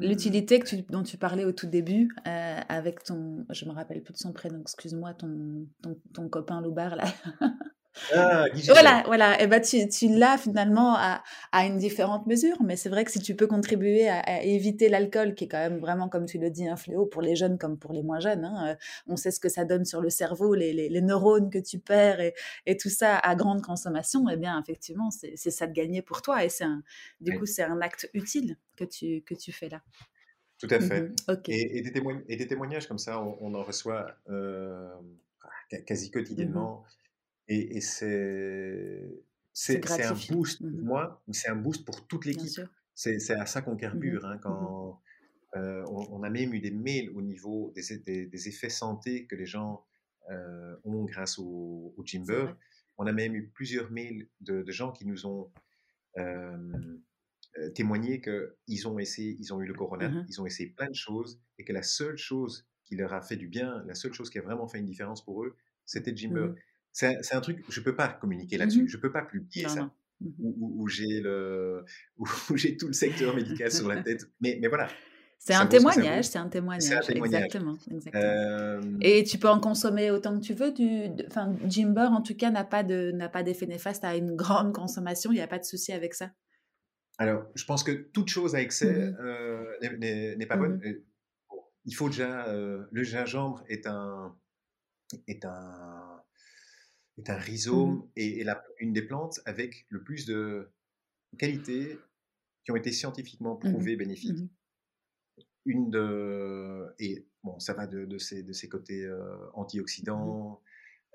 L'utilité que tu- dont tu parlais au tout début, euh, avec ton, je me rappelle plus de son prénom, excuse-moi, ton, ton, ton copain Loubar là. Ah. Voilà, voilà. Et ben tu, tu l'as finalement à, à une différente mesure, mais c'est vrai que si tu peux contribuer à, à éviter l'alcool, qui est quand même vraiment, comme tu le dis, un fléau pour les jeunes comme pour les moins jeunes. hein, euh, on sait ce que ça donne sur le cerveau, les, les, les neurones que tu perds et, et tout ça à grande consommation. Eh bien, effectivement, c'est ça de gagner pour toi, et c'est un, du Oui. coup, c'est un acte utile que tu que tu fais là. Tout à fait. Mhm. Et, et des témoign- et des témoignages comme ça, on, on en reçoit euh, qua- quasi Mhm. quotidiennement. Et, et c'est C'est un boost pour Mhm. moi, mais c'est un boost pour toute l'équipe. C'est c'est à ça qu'on Mhm, carbure. hein, mhm. quand, euh, on, on a même eu des mails au niveau des, des- des effets santé que les gens euh, ont grâce au, au Jimber. On a même eu plusieurs mails de, de gens qui nous ont euh, témoigné qu'ils ont essayé, ils ont eu le corona, ils ont essayé plein de choses et que la seule chose qui leur a fait du bien, la seule chose qui a vraiment fait une différence pour eux, c'était Jimber. Un, c'est un truc, je peux pas communiquer là-dessus, Mhm. je peux pas publier Non, ça non. Mhm. où, où- où j'ai le où, j'ai tout le secteur médical sur la tête. Mais, mais voilà, C'est un témoignage, c'est un témoignage, exactement, exactement. Euh, Et tu peux en consommer autant que tu veux. Du, enfin, Jimber, en tout cas, n'a pas de n'a pas d'effet néfaste à une grande consommation. Il n'y a pas de souci avec ça. alors, je pense que toute chose à excès Mhm. euh, n'est- pas bonne. Bon, il faut déjà euh, le gingembre est un est un est un rhizome et, et la, une des plantes avec le plus de qualités qui ont été scientifiquement Mhm. prouvées bénéfiques. Mhm. une de et bon ça va de, de ses de ses côtés euh, antioxydants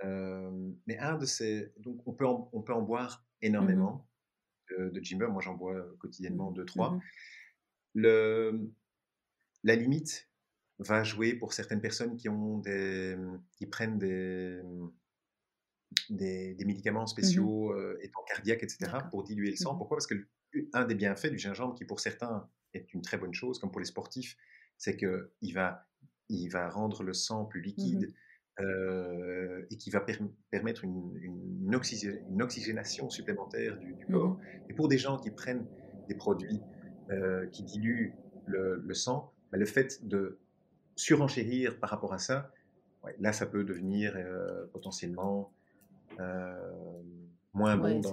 euh, mais un de ces donc on peut en, on peut en boire énormément de, de Jimber moi j'en bois quotidiennement deux trois le la limite va jouer pour certaines personnes qui ont des qui prennent des des, des médicaments Mhm. spéciaux euh, étant cardiaques etc pour diluer le sang Mhm. pourquoi? Parce que un des bienfaits du gingembre, qui pour certains est une très bonne chose, comme pour les sportifs, c'est qu'il va, il va rendre le sang plus mmh liquide. et qui va permettre une, une, oxygénation supplémentaire du, mmh corps. Et pour des gens qui prennent des produits qui diluent le, sang, bah, le fait de surenchérir par rapport à ça, là, ça peut devenir potentiellement euh, moins bon dans,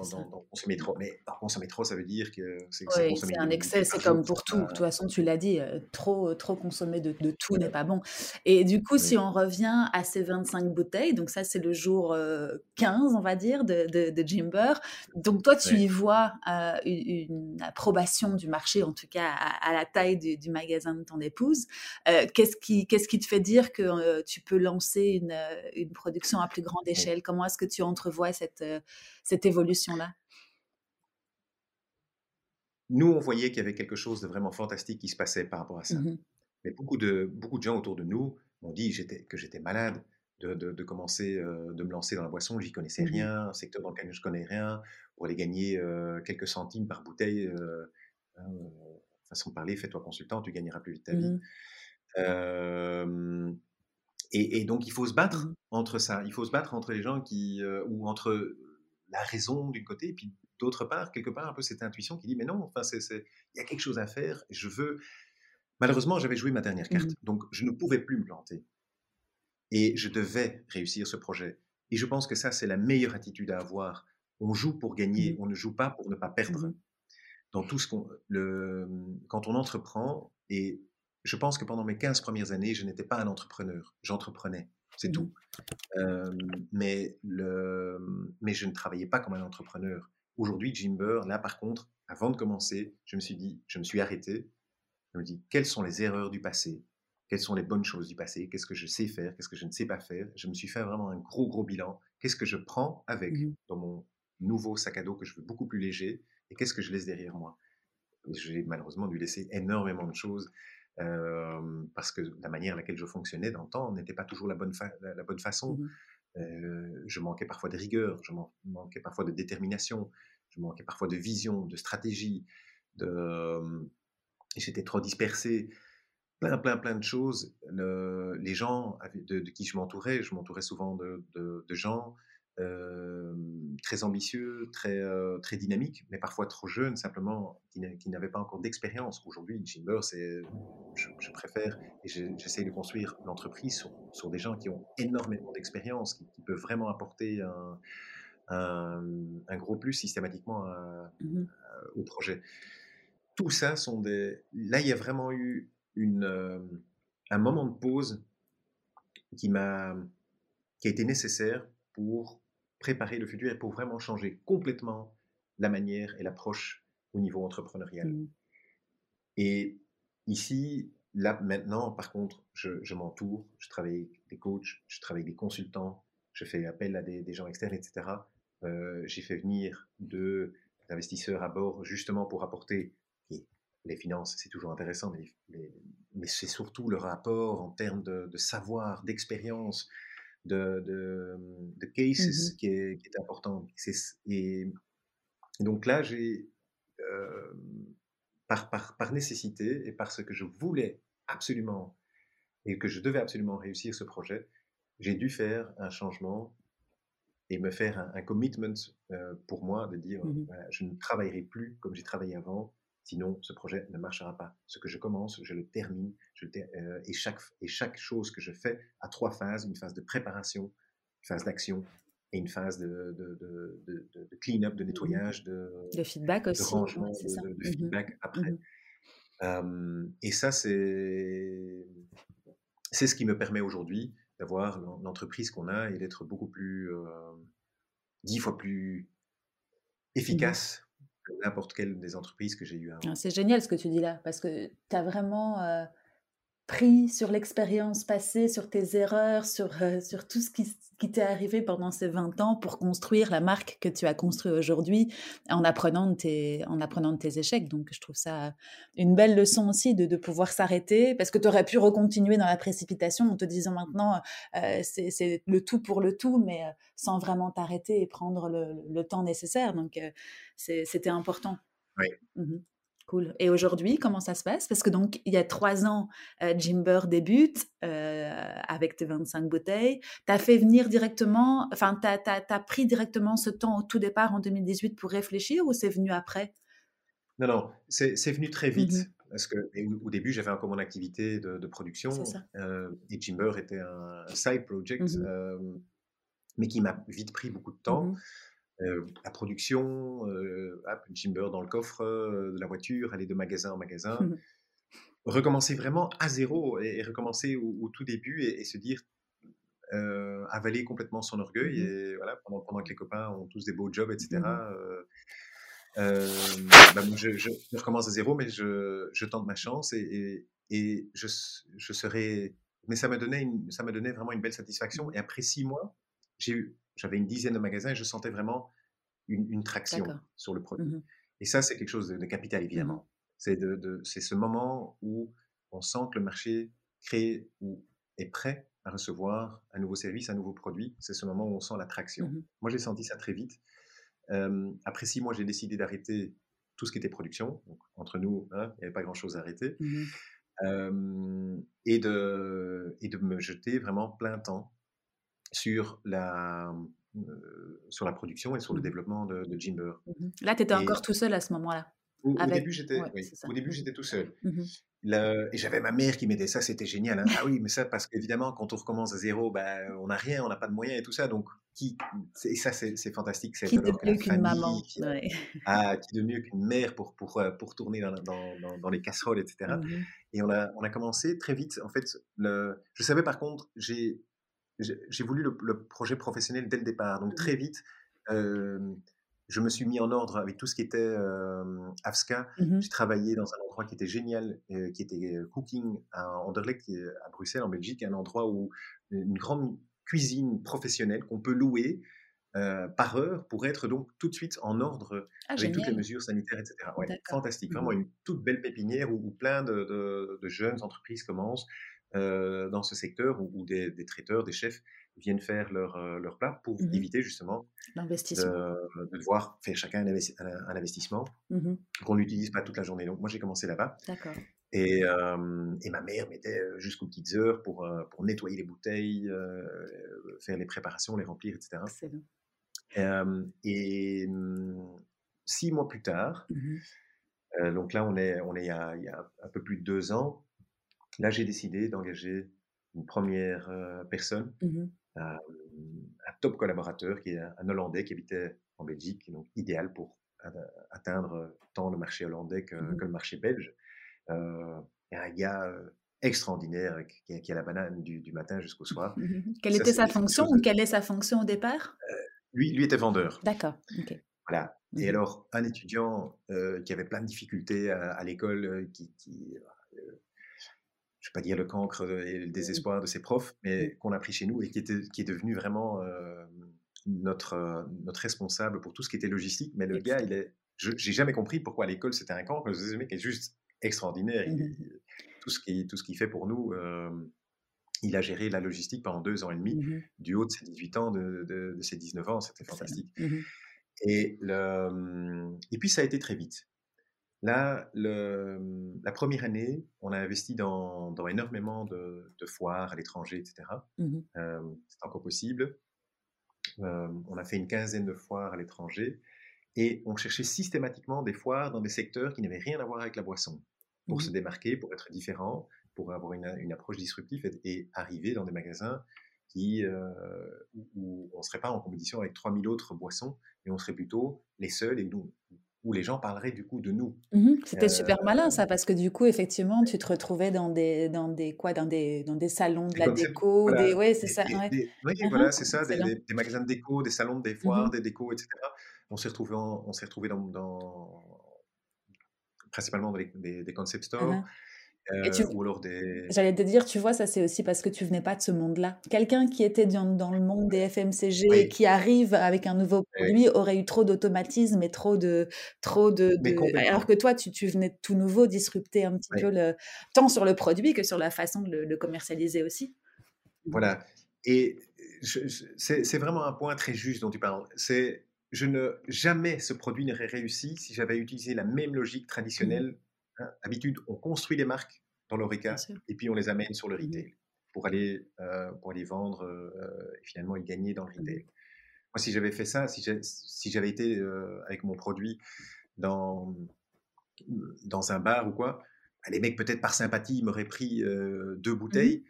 consommer trop. Mais par consommer trop, ça veut dire que c'est c'est un excès, c'est comme pour tout. De toute façon, tu l'as dit, euh, trop, trop consommer de, tout n'est pas bon. Et du coup, si on revient à ces 25 bouteilles, donc ça, c'est le jour 15, euh, on va dire, de, de, Jimber. Donc toi, tu y vois euh, une, approbation du marché, en tout cas à, la taille du, magasin de ton épouse. qu'est-ce, qui, qu'est-ce qui te fait dire que tu peux lancer une, une production à plus grande échelle? Comment est-ce que tu entrevois cette cette évolution-là? Nous, on voyait qu'il y avait quelque chose de vraiment fantastique qui se passait par rapport à ça. Mmh Mais beaucoup de, beaucoup de gens autour de nous m'ont dit que j'étais malade de, de, commencer, euh, de me lancer dans la boisson. J'y connaissais mmh rien, un secteur dans lequel je ne connais rien, pour aller gagner euh, quelques centimes par bouteille. Euh, hein, façon de parler, fais-toi consultant, tu gagneras plus vite ta vie. Mmh et, donc, il faut se battre entre ça. Il faut se battre entre les gens qui, ou entre la raison d'un côté, et puis d'autre part, quelque part, un peu cette intuition qui dit, mais non, enfin, il y a quelque chose à faire, je veux... Malheureusement, j'avais joué ma dernière carte, mmh donc je ne pouvais plus me planter. Et je devais réussir ce projet. Et je pense que ça, c'est la meilleure attitude à avoir. On joue pour gagner, mmh on ne joue pas pour ne pas perdre. Mmh Dans tout ce qu'on... Le, quand on entreprend, et je pense que pendant mes 15 premières années, je n'étais pas un entrepreneur, j'entreprenais. C'est mmh tout. mais, le, mais je ne travaillais pas comme un entrepreneur. Aujourd'hui, Jimber, là par contre, avant de commencer, je me suis dit, je me suis arrêté. Je me dis, quelles sont les erreurs du passé? Quelles sont les bonnes choses du passé? Qu'est-ce que je sais faire? Qu'est-ce que je ne sais pas faire? Je me suis fait vraiment un gros, gros bilan. Qu'est-ce que je prends avec mmh dans mon nouveau sac à dos que je veux beaucoup plus léger Et qu'est-ce que je laisse derrière moi? J'ai malheureusement dû laisser énormément de choses parce que la manière à laquelle je fonctionnais dans le temps n'était pas toujours la bonne, la, bonne façon. Mmh je manquais parfois de rigueur, je manquais parfois de détermination, je manquais parfois de vision, de stratégie, de, j'étais trop dispersé, plein, plein, plein de choses. les gens de, qui je m'entourais, je m'entourais souvent de, de gens très ambitieux, très, très dynamique, mais parfois trop jeune, simplement, qui n'avait pas encore d'expérience. Aujourd'hui, Jimber, c'est, je, préfère, et j'essaie de construire l'entreprise sur, sur, des gens qui ont énormément d'expérience, qui, peuvent vraiment apporter un, un, gros plus systématiquement mmh au projet. Tout ça sont des... Là, il y a vraiment eu une, un moment de pause qui m'a qui a été nécessaire pour préparer le futur et pour vraiment changer complètement la manière et l'approche au niveau entrepreneurial. Mmh. Et ici, là, maintenant, par contre, je, m'entoure, je travaille avec des coachs, je travaille avec des consultants, je fais appel à des, gens externes, etc. Euh, j'ai fait venir deux investisseurs à bord justement pour apporter les finances, c'est toujours intéressant, mais, mais, c'est surtout le rapport en termes de, de savoir, d'expérience, de, de, de cases mmh qui, est, qui, est, important. Et, donc là, j'ai, euh, par, par, par, nécessité et parce que je voulais absolument et que je devais absolument réussir ce projet, j'ai dû faire un changement et me faire un, commitment euh, pour moi de dire mmh je ne travaillerai plus comme j'ai travaillé avant, Sinon, ce projet ne marchera pas. Ce que je commence, je le termine. Je euh, et, chaque, et chaque chose que je fais a trois phases. Une phase de préparation, une phase d'action et une phase de, de, de, de clean-up, de mmh nettoyage, de, feedback aussi. De rangement, de, mmh feedback après. Mmh et ça, c'est c'est ce qui me permet aujourd'hui d'avoir l'entreprise qu'on a et d'être beaucoup plus, euh, dix fois plus efficace n'importe quelle des entreprises que j'ai eues ah, C'est génial ce que tu dis là, parce que tu as vraiment pris sur l'expérience passée, sur tes erreurs, sur, sur tout ce qui, qui t'est arrivé pendant ces 20 ans pour construire la marque que tu as construite aujourd'hui en apprenant, de tes, en apprenant de tes échecs. Donc je trouve ça une belle leçon aussi de, de pouvoir s'arrêter, parce que tu aurais pu recontinuer dans la précipitation en te disant maintenant c'est le tout pour le tout, mais sans vraiment t'arrêter et prendre le, le, temps nécessaire. Donc c'était important. Oui. Mmh cool. Et aujourd'hui, comment ça se passe? Parce que donc, il y a trois ans, euh, Jimber débute euh, avec tes 25 bouteilles. Tu as fait venir directement, enfin, tu as, pris directement ce temps au tout départ en 2018 pour réfléchir ou c'est venu après? Non, non, c'est venu très mmh vite. Parce que au, début, j'avais encore mon activité de, de production. Euh, et Jimber était un, side project, mmh mais qui m'a vite pris beaucoup de temps. Euh, la production, euh, Jimber dans le coffre de la voiture, aller de magasin en magasin. recommencer vraiment à zéro et, recommencer au, tout début et, se dire avaler complètement son orgueil et voilà pendant, pendant que les copains ont tous des beaux jobs etc euh, bah, je, je, recommence à zéro, mais je, je tente ma chance et, et, je, je, serai. Mais ça m'a donné, ça m'a donné vraiment une belle satisfaction. Et après six mois, j'ai eu, j'avais une dizaine de magasins et je sentais vraiment une, une traction sur le produit. Mmh et ça, c'est quelque chose de, capital, mmh évidemment. C'est de, de, c'est ce moment où on sent que le marché crée ou est prêt à recevoir un nouveau service, un nouveau produit. C'est ce moment où on sent la traction. Mmh Moi, j'ai senti ça très vite après six mois, j'ai décidé d'arrêter tout ce qui était production. Donc, entre nous, hein, il n'y avait pas grand-chose à arrêter. Mmh et, de, et de me jeter vraiment plein temps sur la, sur la production et sur le mmh développement de, de Jimber. Mmh Là, tu étais encore tout seul à ce moment-là au, début, j'étais au début, j'étais tout seul. et j'avais ma mère qui m'aidait. Ça, c'était génial. Hein. Ah oui, mais ça, parce qu'évidemment, quand on recommence à zéro, bah, on n'a rien, on n'a pas de moyens et tout ça. Donc, qui, et ça, c'est fantastique. Qui de mieux qu'une maman qui, ah, qui de mieux qu'une mère pour, pour, pour tourner dans, dans, dans, les casseroles, etc. Mmh et on a, on a commencé très vite. En fait, le, je savais par contre, j'ai voulu le, projet professionnel dès le départ. Donc, mmh. très vite, euh, je me suis mis en ordre avec tout ce qui était euh, AFSCA. Mmh j'ai travaillé dans un endroit qui était génial, qui était Cooking à Anderlecht, à Bruxelles, en Belgique, un endroit où une grande cuisine professionnelle qu'on peut louer euh, par heure pour être donc tout de suite en ordre ah, avec toutes les mesures sanitaires, etc. fantastique, vraiment mmh. une toute belle pépinière où, plein de, jeunes entreprises commencent euh, dans ce secteur où, des, traiteurs, des chefs viennent faire leur, euh, leur plat pour mmh éviter justement de, de, devoir faire chacun un, investissement mmh qu'on n'utilise pas toute la journée. Donc moi j'ai commencé là-bas. D'accord. Et, et, ma mère mettait jusqu'aux petites heures pour, pour nettoyer les bouteilles, faire les préparations, les remplir, etc. et six mois plus tard, mmh donc là on est, on est il, y a, il y a un peu plus de deux ans, là j'ai décidé d'engager une première personne, mmh un, top collaborateur qui est un, Hollandais qui habitait en Belgique, donc idéal pour atteindre tant le marché hollandais que, que le marché belge. Euh, et un gars euh, extraordinaire qui a, la banane du, matin jusqu'au soir. Quelle était sa fonction ou quelle est sa fonction au départ? Euh, lui, lui était vendeur. D'accord. Voilà. Et mmh alors, un étudiant qui avait plein de difficultés à, l'école, qui, qui je ne vais pas dire le cancre et le mmh désespoir de ses profs, mais mmh. qu'on a pris chez nous et qui, était, qui est devenu vraiment notre, notre responsable pour tout ce qui était logistique. Mais le gars, il est, j'ai jamais compris pourquoi à l'école c'était un cancre. Ce mec est juste extraordinaire. Tout ce qui tout ce qu'il fait pour nous. il a géré la logistique pendant deux ans et demi, mmh du haut de ses 18 ans, de, de, ses 19 ans, c'était fantastique. Et, le, et puis ça a été très vite. Là, le, la première année, on a investi dans, dans énormément de, de, foires à l'étranger, etc. c'est encore possible. on a fait une quinzaine de foires à l'étranger et on cherchait systématiquement des foires dans des secteurs qui n'avaient rien à voir avec la boisson pour mmh se démarquer, pour être différent, pour avoir une, une approche disruptive et, arriver dans des magasins qui, euh, où, on ne serait pas en compétition avec 3000 autres boissons, mais on serait plutôt les seuls et nous, où les gens parleraient du coup de nous. Mmh C'était super malin ça, euh, parce que du coup, effectivement, tu te retrouvais dans des, dans des, quoi, dans des, dans des salons de la déco, des, ouais, c'est ça. oui, mmh voilà, c'est ça, des, magasins de déco, des salons, des foires, des décos, etc. On s'est retrouvé, on s'est retrouvé dans, principalement dans des, des concept stores. Euh, ou alors des... J'allais te dire, tu vois, ça c'est aussi parce que tu venais pas de ce monde-là. Quelqu'un qui était dans, le monde des FMCG et qui arrive avec un nouveau produit aurait eu trop d'automatisme et trop de... Trop de, Alors que toi, tu, tu, venais tout nouveau disrupter un petit peu le, tant sur le produit que sur la façon de le, commercialiser aussi. Voilà. Et c'est vraiment un point très juste dont tu parles. C'est je ne jamais ce produit n'aurait réussi si j'avais utilisé la même logique traditionnelle. Hein. Habitude, on construit les marques dans l'Oreca et puis on les amène sur le mmh retail pour aller, euh, pour aller vendre euh, et finalement y gagner dans le mmh retail. Moi, si j'avais fait ça, si j'avais été euh, avec mon produit dans, dans un bar ou quoi, bah, les mecs, peut-être par sympathie, m'auraient pris deux mmh bouteilles.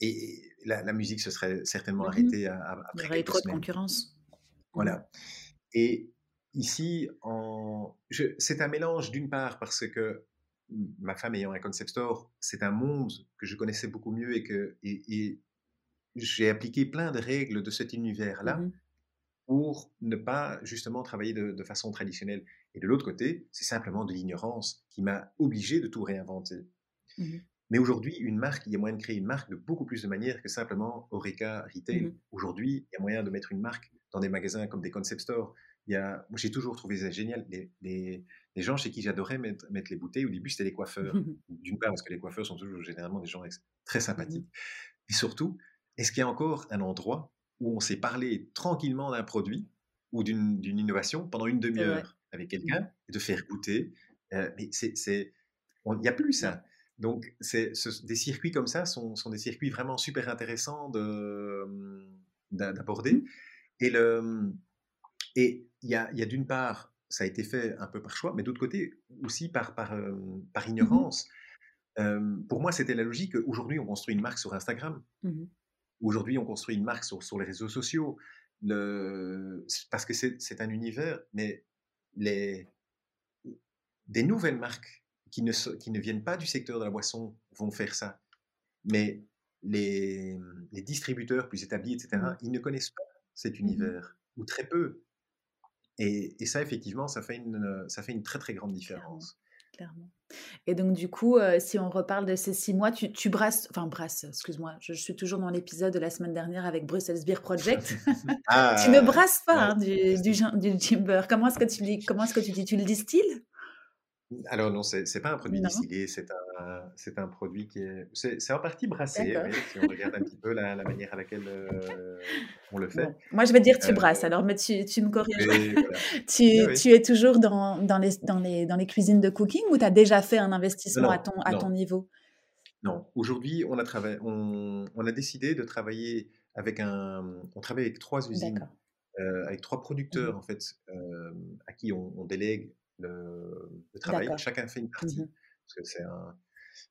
et la, musique se serait certainement arrêtée après Il y aurait trop de concurrence. Voilà. Et ici, c'est un mélange d'une part parce que ma femme ayant un concept store, c'est un monde que je connaissais beaucoup mieux et que et, j'ai appliqué plein de règles de cet univers-là mmh pour ne pas justement travailler de, façon traditionnelle. Et de l'autre côté, c'est simplement de l'ignorance qui m'a obligé de tout réinventer. Mmh Mais aujourd'hui, une marque, il y a moyen de créer une marque de beaucoup plus de manières que simplement Oreca Retail. Mmh aujourd'hui, il y a moyen de mettre une marque dans des magasins comme des concept stores, j'ai toujours trouvé ça génial. Les, gens chez qui j'adorais mettre, les bouteilles, au début, c'était les coiffeurs. D'une part, parce que les coiffeurs sont toujours généralement des gens très mmh sympathiques. Et surtout, est-ce qu'il y a encore un endroit où on s'est parlé tranquillement d'un produit ou d'une innovation pendant une demi-heure avec quelqu'un mmh. et de faire goûter? Euh, Mais c'est, il n'y a plus ça. Donc, c'est, des circuits comme ça sont, des circuits vraiment super intéressants de, d'aborder. Mmh. Et le, et il y a, d'une part, ça a été fait un peu par choix, mais d'autre côté aussi par, par, euh, par mmh ignorance. pour moi, c'était la logique. Aujourd'hui, on construit une marque sur Instagram. Mmh Aujourd'hui, on construit une marque sur, sur les réseaux sociaux. Le, parce que c'est un univers, mais les, des nouvelles marques qui ne, qui ne viennent pas du secteur de la boisson vont faire ça. Mais les, les distributeurs plus établis, etc., mmh ils ne connaissent pas cet univers, ou très peu. Et, ça, effectivement, ça fait, une, ça fait une très, très grande différence. Clairement. Et donc, du coup, euh, si on reparle de ces six mois, tu, tu brasses, enfin, brasses, excuse-moi, je, suis toujours dans l'épisode de la semaine dernière avec Brussels Beer Project. ah, tu ne brasses pas hein, du, du, du, Jimber. Comment est-ce que tu, comment est-ce que tu dis Tu le distilles alors non, c'est n'est pas un produit distillé, c'est un, c'est un produit qui est... C'est en partie brassé, si on regarde un petit peu la, la manière à laquelle euh, on le fait. moi, je vais dire tu brasses, euh, alors, mais tu, tu me corriges. tu, tu, es toujours dans, dans, les, dans, les, dans les cuisines de cooking ou tu as déjà fait un investissement à, ton, à ton niveau? Non, aujourd'hui, on, a on, on a décidé de travailler avec un... On travaille avec trois usines, euh, avec trois producteurs, mmh. en fait, à qui on, on délègue le, travail. Chacun fait une partie. Mmh parce que c'est un,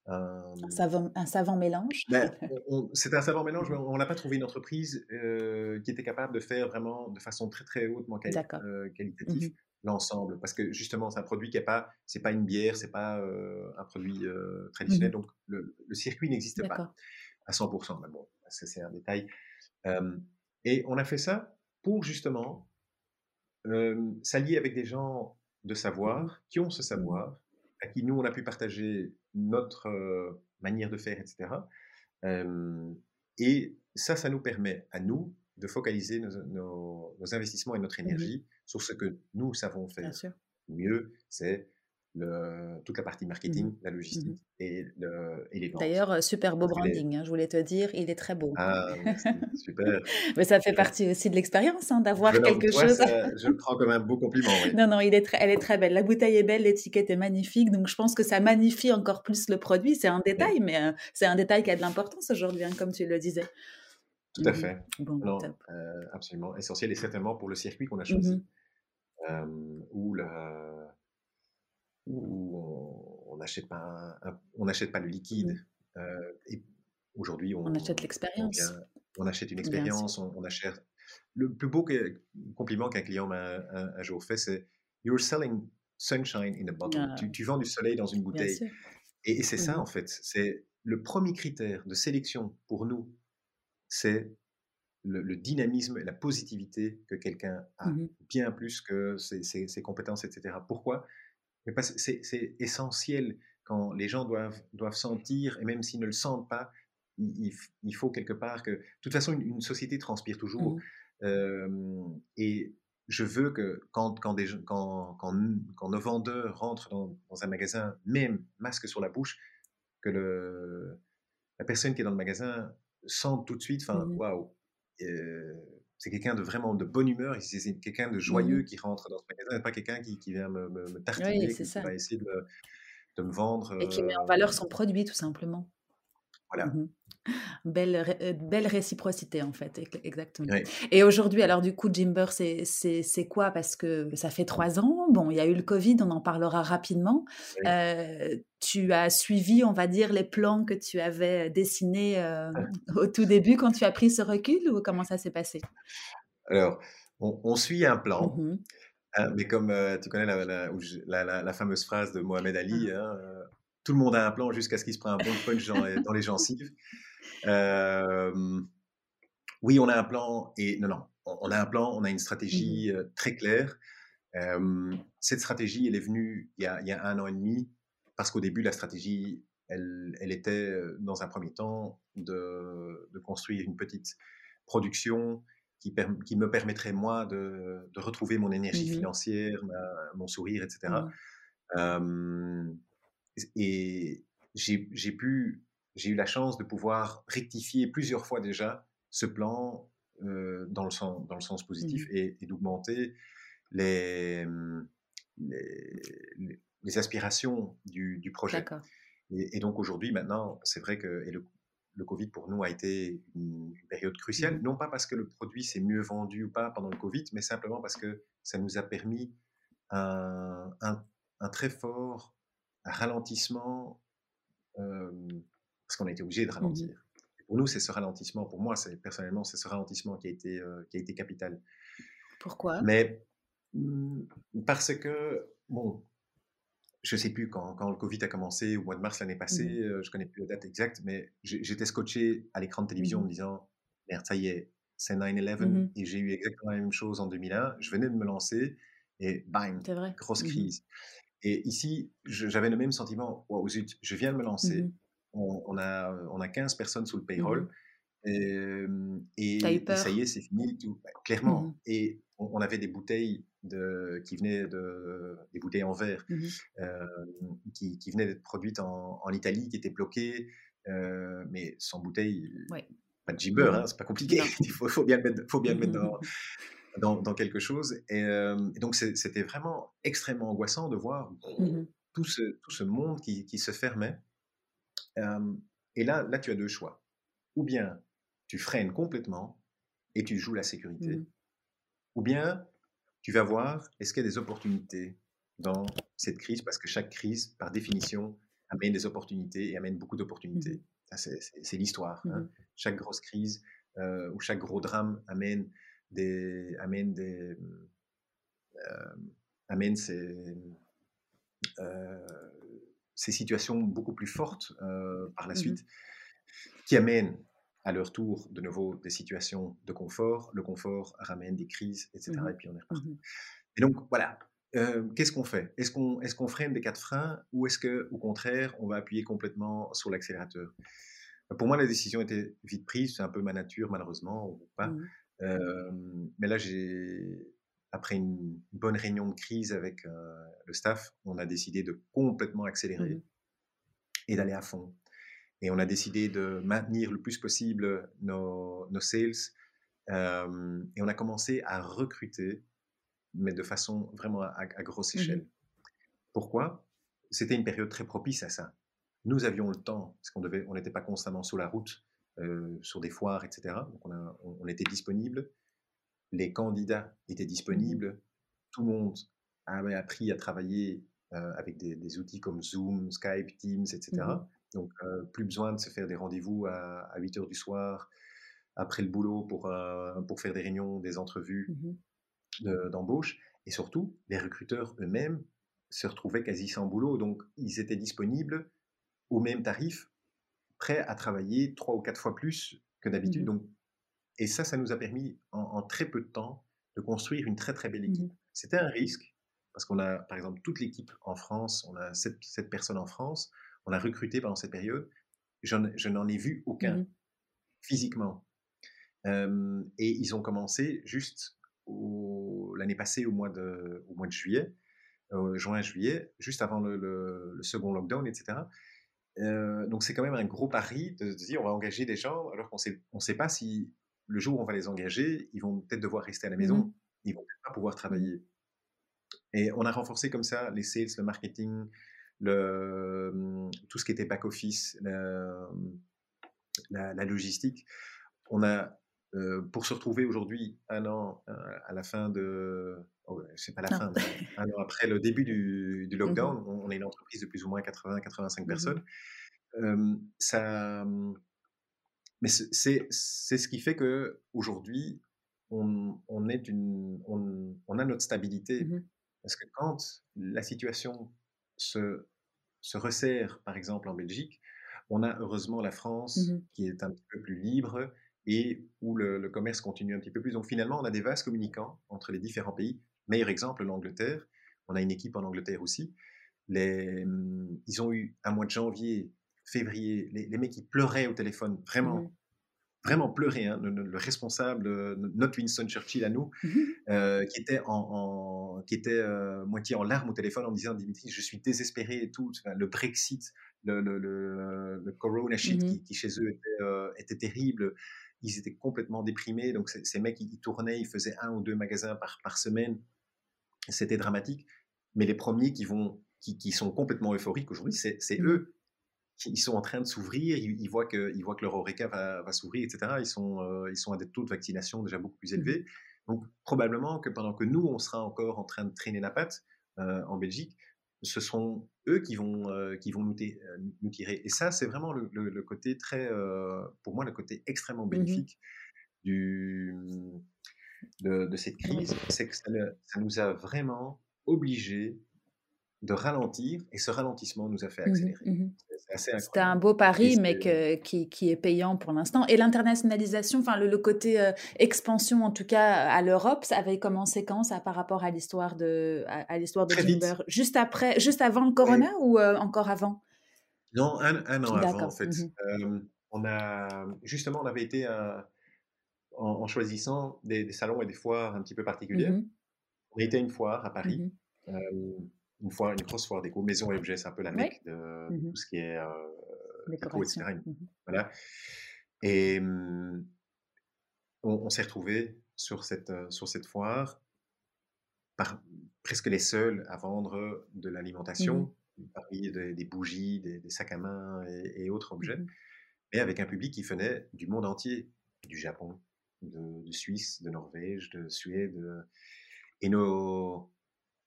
un, savant, un savant mélange. Ben, c'est un savant mélange, mais on n'a pas trouvé une entreprise euh, qui était capable de faire vraiment de façon très très hautement euh, qualitative mmh l'ensemble. Parce que justement, c'est un produit qui n'est pas, c'est pas une bière, c'est pas euh, un produit traditionnel, mmh donc le, circuit n'existe pas à 100%. Mais bon, c'est un détail. et on a fait ça pour justement s'allier avec des gens de savoir, qui ont ce savoir, à qui nous, on a pu partager notre manière de faire, etc. et ça, ça nous permet à nous de focaliser nos, investissements et notre mmh énergie sur ce que nous savons faire. Mieux, c'est toute la partie mmh marketing, la mmh logistique et, le, et, les ventes. D'ailleurs, euh, super beau branding, hein, je voulais te dire, il est très beau. Ah, super. Mais ça fait partie aussi de l'expérience, hein, d'avoir quelque chose. je le prends comme un beau compliment. Non, non, il est très, elle est très belle. La bouteille est belle, l'étiquette est magnifique, donc je pense que ça magnifie encore plus le produit. C'est un détail, mais euh, c'est un détail qui a de l'importance aujourd'hui, hein, comme tu le disais. Tout à mmh fait. Bon, euh, absolument. Essentiel et certainement pour le circuit qu'on a choisi, où la où on n'achète pas, on n'achète pas le liquide. Euh, et aujourd'hui, on, achète l'expérience. On, achète une expérience, on, achète. Le plus beau compliment qu'un client m'a un, jour fait, c'est You're selling sunshine in a bottle. Ah. Tu, vends du soleil dans une bouteille. Et, c'est ça, mmh en fait. C'est le premier critère de sélection pour nous, c'est le, dynamisme et la positivité que quelqu'un a, mmh bien plus que ses, ses compétences, etc. Pourquoi? C'est essentiel quand les gens doivent, doivent sentir, et même s'ils ne le sentent pas, il, faut quelque part que... De toute façon, une, société transpire toujours. Mmh. et je veux que quand, quand, des, quand, quand, nos vendeurs rentrent dans, un magasin, même masque sur la bouche, que le, la personne qui est dans le magasin sente tout de suite, enfin, mmh waouh, c'est quelqu'un de vraiment de bonne humeur, c'est quelqu'un de joyeux qui rentre dans ce magasin, pas quelqu'un qui, qui, vient me, me, me tartiner, qui, va essayer de, de, me vendre. Et qui met en valeur son produit, tout simplement. Voilà. Mmh belle, euh, belle réciprocité, en fait, exactement. Et aujourd'hui, alors du coup, Jimber, c'est quoi? Parce que ça fait trois ans, bon, il y a eu le Covid, on en parlera rapidement. Euh, tu as suivi, on va dire, les plans que tu avais dessinés euh, au tout début quand tu as pris ce recul ou comment ça s'est passé? Alors, on, suit un plan. Mmh hein, mais comme tu connais la, la, fameuse phrase de Mohamed Ali, ah. hein, tout le monde a un plan jusqu'à ce qu'il se prenne un bon punch dans les, dans les gencives. Euh, oui, on a un plan et non, non, on a un plan, on a une stratégie mmh très claire. cette stratégie, elle est venue il y, a, il y a un an et demi parce qu'au début, la stratégie, elle, elle, était dans un premier temps de, de construire une petite production qui, qui, me permettrait moi de, de retrouver mon énergie mmh financière, mon sourire, etc. Mmh. Et j'ai pu j'ai eu la chance de pouvoir rectifier plusieurs fois déjà ce plan euh, dans, le sens, dans le sens positif mmh et, d'augmenter les, mmh, les, les, aspirations du, du projet. Et, et, donc aujourd'hui, maintenant, c'est vrai que et le, le, Covid pour nous a été une, période cruciale, mmh non pas parce que le produit s'est mieux vendu ou pas pendant le Covid, mais simplement parce que ça nous a permis un, un, un très fort ralentissement euh, parce qu'on a été obligé de mmh ralentir. Pour nous, c'est ce ralentissement, pour moi, c'est personnellement, c'est ce ralentissement qui a été, euh, qui a été capital. Pourquoi? Mais mmh, parce que, bon, je ne sais plus quand, quand, le Covid a commencé, au mois de mars l'année passée, mmh euh, je ne connais plus la date exacte, mais j'étais scotché à l'écran de télévision en me disant, merde, ça y est, c'est 9-11, et j'ai eu exactement la même chose en 2001. Je venais de me lancer, et bang, grosse crise. Et ici, j'avais le même sentiment, zut, je viens de me lancer, on, a, on a 15 personnes sous le mmh payroll. Et, et, ça y est, c'est fini, tout, bah, clairement. Mmh et on, avait des bouteilles de, qui venaient de, des bouteilles en verre mmh euh, qui, qui, venaient d'être produites en, en, Italie, qui étaient bloquées, euh, mais sans bouteille, pas de gibber, hein, c'est pas compliqué. Il faut, faut, bien le mettre, faut bien le mettre dans, dans, dans, quelque chose. Et, euh, donc c'était vraiment extrêmement angoissant de voir tout, ce, tout ce monde qui, qui se fermait et là, là, tu as deux choix. Ou bien tu freines complètement et tu joues la sécurité. Mmh Ou bien tu vas voir, est-ce qu'il y a des opportunités dans cette crise Parce que chaque crise, par définition, amène des opportunités et amène beaucoup d'opportunités. Mmh c'est l'histoire. Hein. Mmh chaque grosse crise euh, ou chaque gros drame amène des, amène des, euh, amène ces, euh, ces situations beaucoup plus fortes euh, par la mmh suite, qui amènent à leur tour de nouveau des situations de confort. Le confort ramène des crises, etc. Mmh et puis on est reparti. Mmh et donc voilà, euh, qu'est-ce qu'on fait? Est-ce qu'on est qu'on freine des quatre freins ou est-ce qu'au contraire, on va appuyer complètement sur l'accélérateur? Pour moi, la décision était vite prise, c'est un peu ma nature malheureusement, ou pas. Euh, mais là, j'ai après une bonne réunion de crise avec euh, le staff, on a décidé de complètement accélérer mmh et d'aller à fond. Et on a décidé de maintenir le plus possible nos, sales. Euh, et on a commencé à recruter, mais de façon vraiment à, grosse mmh échelle. Pourquoi? C'était une période très propice à ça. Nous avions le temps, parce qu'on on n'était pas constamment sur la route, euh, sur des foires, etc. Donc on, on était disponible les candidats étaient disponibles, tout le monde avait appris à travailler euh, avec des, outils comme Zoom, Skype, Teams, etc. Mmh Donc, euh, plus besoin de se faire des rendez-vous à, 8 heures du soir, après le boulot, pour, pour faire des réunions, des entrevues mmh d'embauche. Et surtout, les recruteurs eux-mêmes se retrouvaient quasi sans boulot. Donc, ils étaient disponibles au même tarif, prêts à travailler trois ou quatre fois plus que d'habitude. Mmh Donc, et ça, ça nous a permis en, très peu de temps de construire une très très belle équipe. Mmh C'était un risque parce qu'on a, par exemple, toute l'équipe en France, on a sept, personnes en France, on a recruté pendant cette période. Je n'en ai vu aucun mmh physiquement. et ils ont commencé juste l'année passée au mois de, au mois de juillet, euh, juin-juillet, juste avant le, le, second lockdown, etc. Euh, donc c'est quand même un gros pari de se dire on va engager des gens alors qu'on sait, on ne sait pas si le jour où on va les engager, ils vont peut-être devoir rester à la maison, mmh ils vont peut-être pas pouvoir travailler. Et on a renforcé comme ça les sales, le marketing, le, mmh, tout ce qui était back-office, la, la, logistique. On a, euh, pour se retrouver aujourd'hui, un an euh, à la fin de. Oh, c'est pas la fin, un an après le début du, du mmh lockdown, on, est une entreprise de plus ou moins 80-85 mmh personnes. ça, mais c'est ce qui fait que aujourd'hui on, on, est une, on, on, a notre stabilité. Parce que quand la situation se, se resserre, par exemple en Belgique, on a heureusement la France mmh qui est un petit peu plus libre et où le, commerce continue un petit peu plus. Donc finalement, on a des vases communicants entre les différents pays. Meilleur exemple, l'Angleterre. On a une équipe en Angleterre aussi. Les, mmh, ils ont eu un mois de janvier, février, les, mecs qui pleuraient au téléphone, vraiment. Mmh vraiment pleuré, hein, le, responsable, euh, notre Winston Churchill à nous, mmh euh, qui était, en, qui était euh, moitié en larmes au téléphone en disant Dimitri, je suis désespéré et tout. le Brexit, le, le, Corona shit mmh qui, chez eux était, terrible. Ils étaient complètement déprimés. Donc, ces mecs, ils, tournaient, ils faisaient un ou deux magasins par, par semaine. C'était dramatique. Mais les premiers qui, vont, qui, qui sont complètement euphoriques aujourd'hui, c'est mmh eux ils sont en train de s'ouvrir, ils, voient que, ils voient que leur Oreca va, va s'ouvrir, etc. Ils sont, euh, ils sont à des taux de vaccination déjà beaucoup plus mmh élevés. Donc, probablement que pendant que nous, on sera encore en train de traîner la patte euh, en Belgique, ce sont eux qui vont, euh, qui vont nous, nous, tirer. Et ça, c'est vraiment le, côté très, pour moi, le côté extrêmement mmh bénéfique du, de, cette crise. C'est que ça, ça, nous a vraiment obligés de ralentir et ce ralentissement nous a fait mmh accélérer. Mmh C'était un beau pari, mais qui, qui, est payant pour l'instant. Et l'internationalisation, enfin le, côté euh, expansion en tout cas à l'Europe, ça avait commencé quand ça par rapport à l'histoire de à, l'histoire de Juste après, juste avant le Corona ou euh, encore avant? Non, un, an avant en fait. Mmh on a justement on avait été en, choisissant des, salons et des foires un petit peu particulières. On a été à une foire à Paris une, fois, une grosse foire déco, maison et objets, c'est un peu la mecque de mmh tout ce qui est euh, déco, etc. Mmh voilà. Et mmh, on, s'est retrouvés sur cette, euh, sur cette foire, par, presque les seuls à vendre de l'alimentation, parmi des, bougies, des, sacs à main et, autres objets, mais avec un public qui venait du monde entier, du Japon, de, de Suisse, de Norvège, de Suède. Et nos,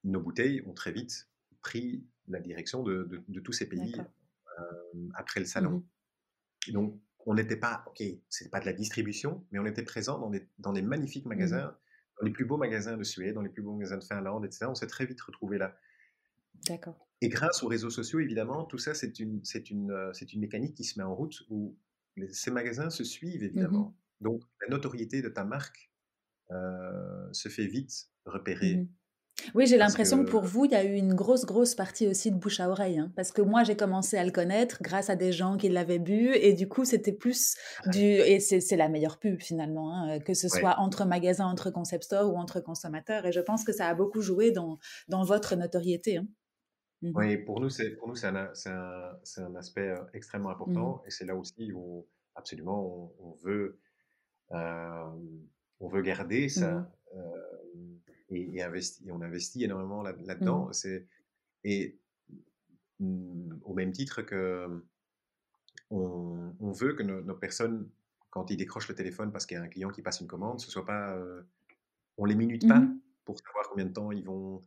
nos bouteilles ont très vite pris la direction de, tous ces pays euh, après le salon. Mmh donc, on n'était pas, ok, c'est pas de la distribution, mais on était présent dans des, dans des magnifiques mmh magasins, dans les plus beaux magasins de Suède, dans les plus beaux magasins de Finlande, etc. On s'est très vite retrouvé là. D'accord. Et grâce aux réseaux sociaux, évidemment, tout ça, c'est une, c'est une, euh, c'est une mécanique qui se met en route où ces magasins se suivent, mmh évidemment. Donc, la notoriété de ta marque euh, se fait vite repérer. Oui, j'ai l'impression que... pour vous, il y a eu une grosse, grosse partie aussi de bouche à oreille. Hein, parce que moi, j'ai commencé à le connaître grâce à des gens qui l'avaient bu. Et du coup, c'était plus du. Et c'est la meilleure pub finalement, hein, que ce soit entre magasins, entre concept stores ou entre consommateurs. Et je pense que ça a beaucoup joué dans, dans votre notoriété. Hein. Mmh oui, pour nous, c'est un, un, un, aspect euh, extrêmement mmh important. Et c'est là aussi où absolument on, veut, on veut garder ça. Euh, et, on investit énormément là-dedans. Mmh. et mmh, au même titre que on, veut que nos, personnes, quand ils décrochent le téléphone parce qu'il y a un client qui passe une commande, ce soit pas, euh, on les minute pas mmh pour savoir combien de temps ils vont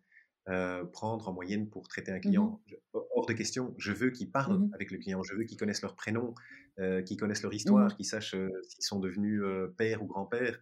euh, prendre en moyenne pour traiter un client. Hors de question, je veux qu'ils parlent avec le client, je veux qu'ils connaissent leur prénom, euh, qu'ils connaissent leur histoire, qu'ils sachent s'ils sont devenus père ou grand-père.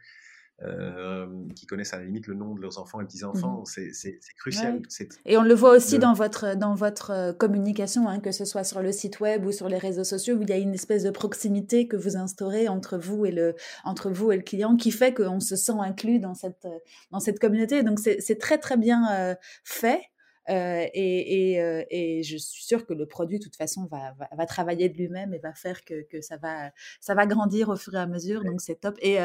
Euh, qui connaissent à la limite le nom de leurs enfants et petits-enfants. Mmh c'est crucial. Et on le voit aussi dans, votre, dans votre euh, communication, hein, que ce soit sur le site web ou sur les réseaux sociaux, où il y a une espèce de proximité que vous instaurez entre vous et le, entre vous et le client qui fait qu'on se sent inclus dans cette, dans cette communauté. Donc c'est très très bien euh, fait. Euh, et, et, euh, et, je suis sûre que le produit, de toute façon, va, va, travailler de lui-même et va faire que, que, ça, va, ça va grandir au fur et à mesure. Donc, c'est top. Et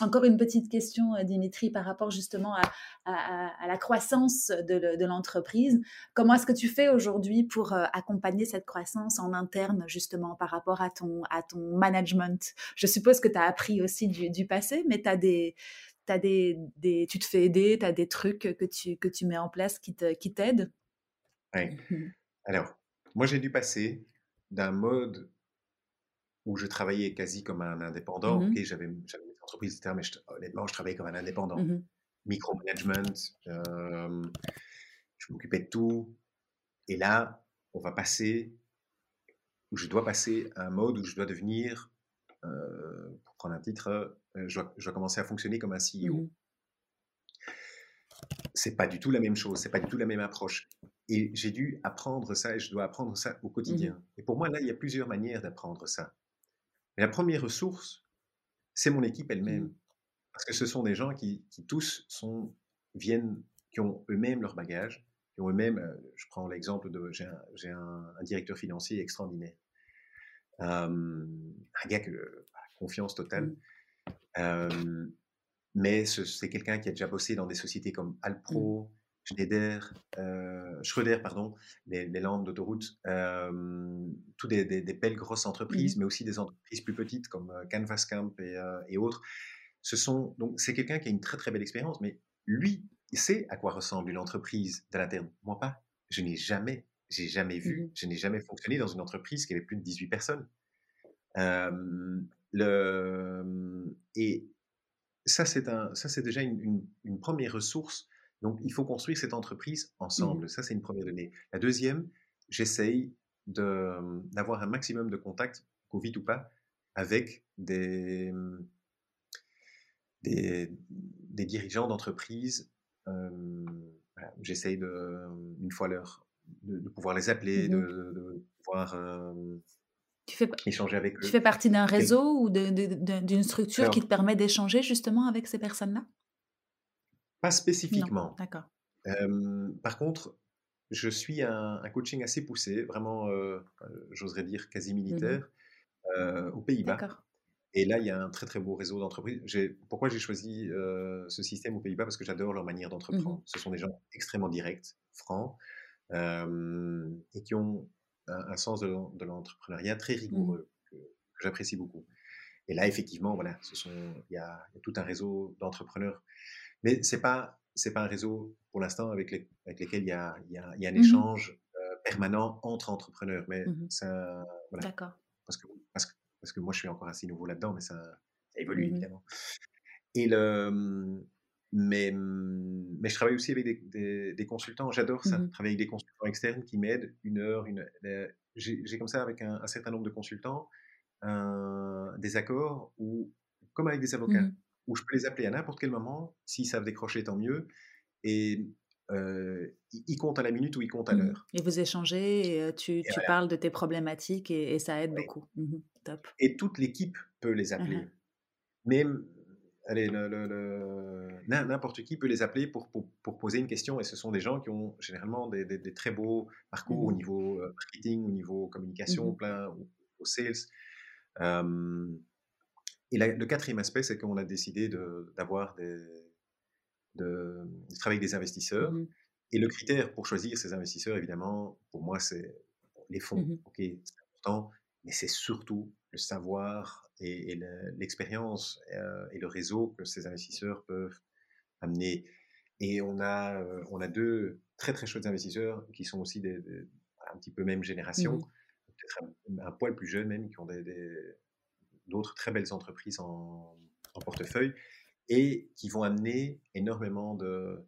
encore une petite question, euh, Dimitri, par rapport justement à, la croissance de, l'entreprise. Comment est-ce que tu fais aujourd'hui pour euh, accompagner cette croissance en interne, justement, par rapport à ton, à ton management? Je suppose que tu as appris aussi du, passé, mais tu as des... As des, tu te fais aider, tu as des trucs que tu, que tu mets en place qui t'aident? Oui. Mmh Alors, moi, j'ai dû passer d'un mode où je travaillais quasi comme un indépendant. Mmh j'avais entreprise, etc. Mais honnêtement, je travaillais comme un indépendant. Mmh Micromanagement, je m'occupais de tout. Et là, on va passer, où je dois passer à un mode où je dois devenir, pour prendre un titre, je dois, commencer à fonctionner comme un CEO. Mmh c'est pas du tout la même chose, c'est pas du tout la même approche. Et j'ai dû apprendre ça et je dois apprendre ça au mmh quotidien. Et pour moi, là, il y a plusieurs manières d'apprendre ça. Mais la première ressource, c'est mon équipe elle-même. Mmh. Parce que ce sont des gens qui, tous sont, viennent, qui ont eux-mêmes leur bagage, qui ont eux-mêmes, euh, je prends l'exemple de, j'ai un, directeur financier extraordinaire. un gars que, bah, confiance totale. Mmh. mais c'est quelqu'un qui a déjà bossé dans des sociétés comme mmh. Alpro, Schneider, euh, Schröder, pardon, les, les landes d'autoroute, euh, toutes des, belles grosses entreprises, mmh mais aussi des entreprises plus petites comme euh, Canvas Camp et, euh, et autres. Ce sont donc c'est quelqu'un qui a une très très belle expérience, mais lui, il sait à quoi ressemble une entreprise de l'interne. Moi pas. Je n'ai jamais, j'ai jamais vu, mmh je n'ai jamais fonctionné dans une entreprise qui avait plus de 18 personnes. le, et ça c'est un, ça c'est déjà une, une, une première ressource donc, il faut construire cette entreprise mmh ensemble. Ça, c'est une première donnée. La deuxième, j'essaye d'avoir un maximum de contacts, Covid ou pas, avec des, des, dirigeants d'entreprise. J'essaye de, une fois l'heure, de, pouvoir les appeler, mmh de, pouvoir tu fais, échanger avec eux. Tu fais partie d'un réseau ou d'une structure qui te permet d'échanger justement avec ces personnes-là? Pas spécifiquement. D'accord. par contre, je suis un, un, coaching assez poussé, vraiment, euh, j'oserais dire quasi mmh militaire, euh, aux Pays-Bas. Et là, il y a un très très beau réseau d'entreprises. Pourquoi j'ai choisi euh, ce système aux Pays-Bas? Parce que j'adore leur manière mmh d'entreprendre. Ce sont des gens extrêmement directs, francs, et qui ont un, sens de, l'entrepreneuriat très mmh rigoureux, que, j'apprécie beaucoup. Et là, effectivement, voilà, ce sont, il y, a, il y a tout un réseau d'entrepreneurs mais c'est pas c'est pas un réseau pour l'instant avec, les, avec lesquels il y a, y a, y a un mmh échange euh, permanent entre entrepreneurs. Mais mmh ça, voilà. D'accord. Parce que, parce, que, parce que moi, je suis encore assez nouveau là-dedans, mais ça, évolue mmh évidemment. Et le, mais, mais je travaille aussi avec des, des, consultants. J'adore ça, travailler avec des consultants externes qui m'aident une heure, une. J'ai comme ça avec un, un, certain nombre de consultants des accords où, comme avec des avocats où je peux les appeler à n'importe quel moment. S'ils savent décrocher, tant mieux. Et ils comptent à la minute ou ils comptent à mmh l'heure. Et vous échangez, et, tu, tu parles de tes problématiques et, ça aide beaucoup. Mmh top. Et toute l'équipe peut les mmh appeler. Même, allez, n'importe qui peut les appeler pour, pour, pour, poser une question. Et ce sont des gens qui ont généralement des, des, très beaux parcours au niveau marketing, au niveau communication, plein, au, sales. Et le quatrième aspect, c'est qu'on a décidé d'avoir des, de, travailler avec des investisseurs. Mmh et le critère pour choisir ces investisseurs, évidemment, pour moi, c'est les fonds. Mmh ok, c'est important, mais c'est surtout le savoir et, l'expérience euh, et le réseau que ces investisseurs peuvent amener. Et on a, euh, on a deux très très chouettes investisseurs qui sont aussi des, un petit peu même génération, mmh peut-être un, poil plus jeunes même, qui ont des, d'autres très belles entreprises en, portefeuille et qui vont amener énormément de,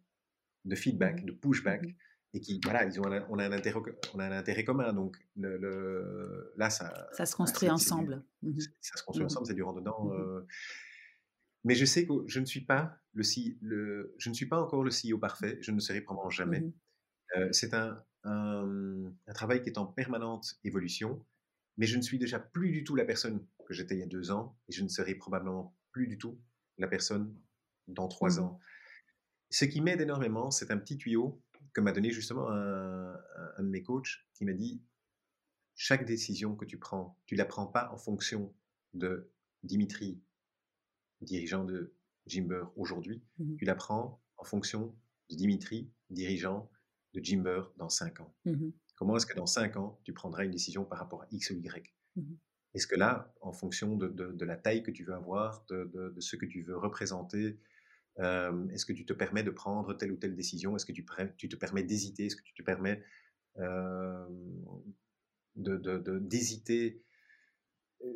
de feedback, mmh de pushback. Mmh et qui, voilà, ils ont on, a un intérêt, on a un intérêt commun. Donc le, là, ça. Ça se construit ensemble. Mmh ça se construit ensemble, c'est du dedans. Euh. mais je sais que je ne suis pas le, le, je ne suis pas encore le CEO parfait. Je ne serai probablement jamais. Euh, c'est un, un, un, travail qui est en permanente évolution. Mais je ne suis déjà plus du tout la personne que j'étais il y a deux ans et je ne serai probablement plus du tout la personne dans trois mmh. ans. Ce qui m'aide énormément, c'est un petit tuyau que m'a donné justement un, de mes coachs qui m'a dit chaque décision que tu prends, tu la prends pas en fonction de Dimitri, dirigeant de Jimber aujourd'hui, mmh. Tu la prends en fonction de Dimitri, dirigeant de Jimber dans 5 ans. Mmh Comment est-ce que dans 5 ans, tu prendras une décision par rapport à X ou Y? Est-ce que là, en fonction de, la taille que tu veux avoir, de, ce que tu veux représenter, euh, est-ce que tu te permets de prendre telle ou telle décision? Est-ce que tu, te permets d'hésiter? Est-ce que tu te permets euh, d'hésiter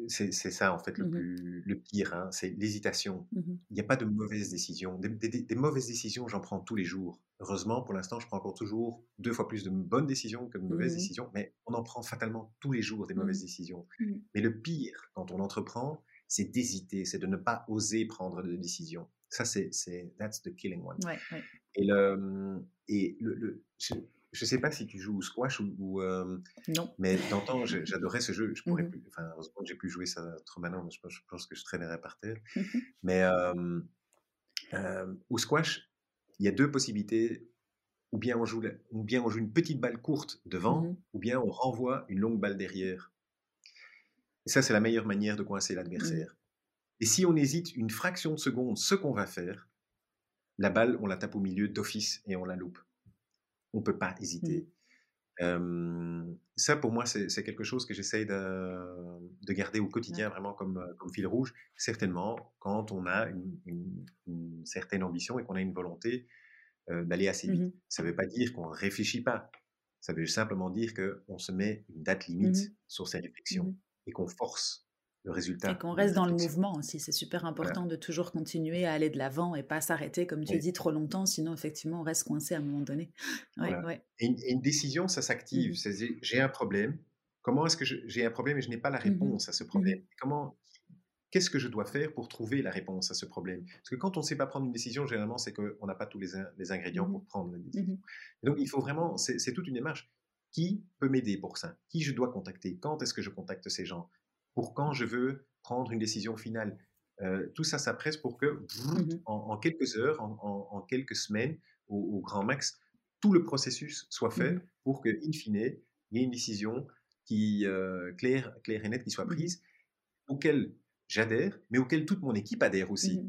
c'est ça en fait le, mmh plus, le pire, hein, c'est l'hésitation. Mmh Il n'y a pas de mauvaises décisions. Des, mauvaises décisions, j'en prends tous les jours. Heureusement, pour l'instant, je prends encore toujours deux fois plus de bonnes décisions que de mauvaises mmh décisions, mais on en prend fatalement tous les jours des mauvaises décisions. Mais le pire, quand on entreprend, c'est d'hésiter, c'est de ne pas oser prendre de décisions. Ça, c'est, that's the killing one. Et le, et le, je sais pas si tu joues au squash ou. Euh, non. Mais d'antan, j'adorais ce jeu. Je pourrais mmh plus. Enfin, heureusement que j'ai pu jouer ça trop maintenant. Je, je, pense que je traînerais par terre. Mmh mais euh, au squash, il y a deux possibilités. Ou bien on joue, ou bien on joue une petite balle courte devant, mmh ou bien on renvoie une longue balle derrière. Et ça, c'est la meilleure manière de coincer l'adversaire. Et si on hésite une fraction de seconde, ce qu'on va faire, la balle, on la tape au milieu d'office et on la loupe on ne peut pas mmh. hésiter. ça, pour moi, c'est quelque chose que j'essaye de, garder au quotidien, vraiment comme, comme fil rouge. Certainement, quand on a une, certaine ambition et qu'on a une volonté d'aller assez mmh vite. Ça ne veut pas dire qu'on ne réfléchit pas. Ça veut simplement dire qu'on se met une date mmh limite sur ses réflexions et qu'on force le résultat. Et qu'on reste dans le mouvement aussi. C'est super important de toujours continuer à aller de l'avant et pas s'arrêter, comme tu dis, trop longtemps. Sinon, effectivement, on reste coincé à un moment donné. Et, une, décision, ça s'active. Mmh. J'ai un problème. Comment est-ce que j'ai un problème et je n'ai pas la mmh réponse à ce mmh problème? Comment Qu'est-ce que je dois faire pour trouver la réponse à ce problème? Parce que quand on ne sait pas prendre une décision, généralement, c'est qu'on n'a pas tous les, les ingrédients pour prendre la décision. donc, il faut vraiment, c'est toute une démarche. Qui peut m'aider pour ça? Qui je dois contacter? Quand est-ce que je contacte ces gens? Pour quand je veux prendre une décision finale. Euh, tout ça, ça presse pour que, mmh en, quelques heures, en, quelques semaines, au, grand max, tout le processus soit mmh fait pour que, in fine, il y ait une décision qui euh, claire, claire et nette qui soit mmh prise, auquel j'adhère, mais auquel toute mon équipe adhère aussi.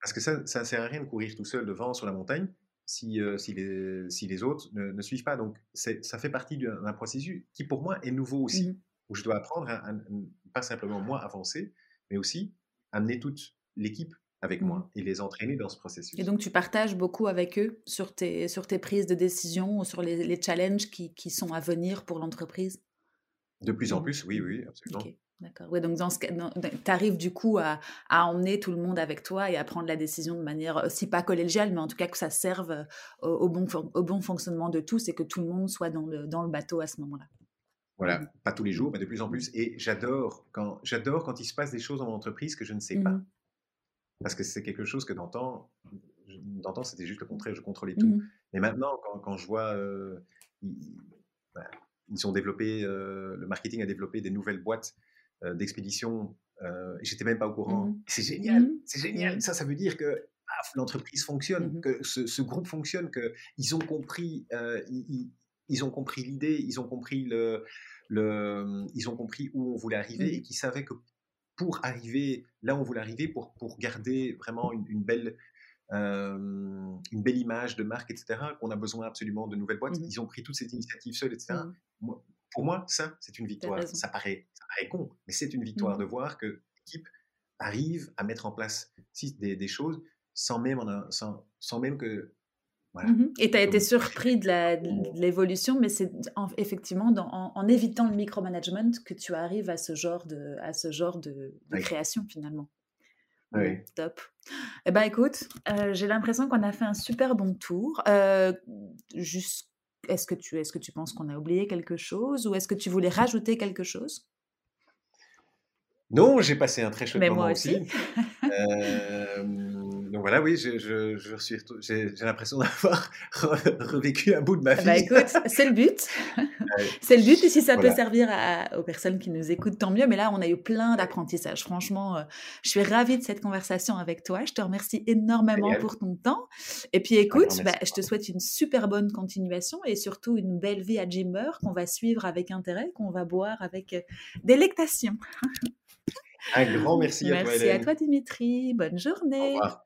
Parce que ça, ça ne sert à rien de courir tout seul devant sur la montagne si, euh, si, les, si les autres ne, suivent pas. Donc, ça fait partie d'un processus qui, pour moi, est nouveau aussi où je dois apprendre à, pas simplement moi avancer, mais aussi amener toute l'équipe avec moi mmh. et les entraîner dans ce processus. Et donc tu partages beaucoup avec eux sur tes, sur tes prises de décision ou sur les, les challenges qui, qui, sont à venir pour l'entreprise? De plus en mmh. plus, oui, oui, absolument. D'accord. Ouais, donc dans ce tu arrives du coup à, à, emmener tout le monde avec toi et à prendre la décision de manière, euh, si pas collégiale, mais en tout cas que ça serve euh, au, bon, au bon fonctionnement de tous et que tout le monde soit dans le, dans le bateau à ce moment-là. Voilà, mmh. pas tous les jours, mais de plus en plus. Et j'adore quand, j'adore quand il se passe des choses dans l'entreprise que je ne sais pas. Mmh. Parce que c'est quelque chose que d'antan, d'antan c'était juste le contraire, je contrôlais tout. Mmh. Mais maintenant, quand, quand je vois, euh, bah, ils, ont développé, euh, le marketing a développé des nouvelles boîtes euh, d'expédition, et j'étais même pas au courant. C'est génial, c'est génial. Ça, ça veut dire que l'entreprise fonctionne, que ce, groupe fonctionne, qu'ils ont compris, ils, ils ont compris l'idée, ils ont compris le, le, ils ont compris où on voulait arriver mmh. et qui savaient que pour arriver là où on voulait arriver, pour, pour garder vraiment une, belle, euh, une belle image de marque, etc., qu'on a besoin absolument de nouvelles boîtes, mmh ils ont pris toutes ces initiatives seules, etc. Mmh. pour moi, ça, c'est une victoire. Ça paraît, ça paraît con, mais c'est une victoire de voir que l'équipe arrive à mettre en place des, des choses sans même, sans, sans même que Mmh et tu as été surpris de l'évolution, mais c'est effectivement en, évitant le micromanagement que tu arrives à ce genre de, à ce genre de, création finalement. Oui. Top. Eh ben, écoute, euh, j'ai l'impression qu'on a fait un super bon tour. Euh, est-ce que, tu, est que tu penses qu'on a oublié quelque chose ou est-ce que tu voulais rajouter quelque chose? Non, j'ai passé un très chouette moment moi aussi. euh, donc voilà, oui, je, je, je j'ai, l'impression d'avoir revécu un bout de ma vie. Bah écoute, c'est le but. c'est le but. Et si ça peut servir aux personnes qui nous écoutent, tant mieux. Mais là, on a eu plein d'apprentissages. Franchement, euh, je suis ravie de cette conversation avec toi. Je te remercie énormément pour ton temps. Et puis écoute, bah, je te souhaite une super bonne continuation et surtout une belle vie à Jimmer qu'on va suivre avec intérêt, qu'on va boire avec euh, délectation. Un grand merci, à toi, Merci à toi, Dimitri. Bonne journée. Au revoir.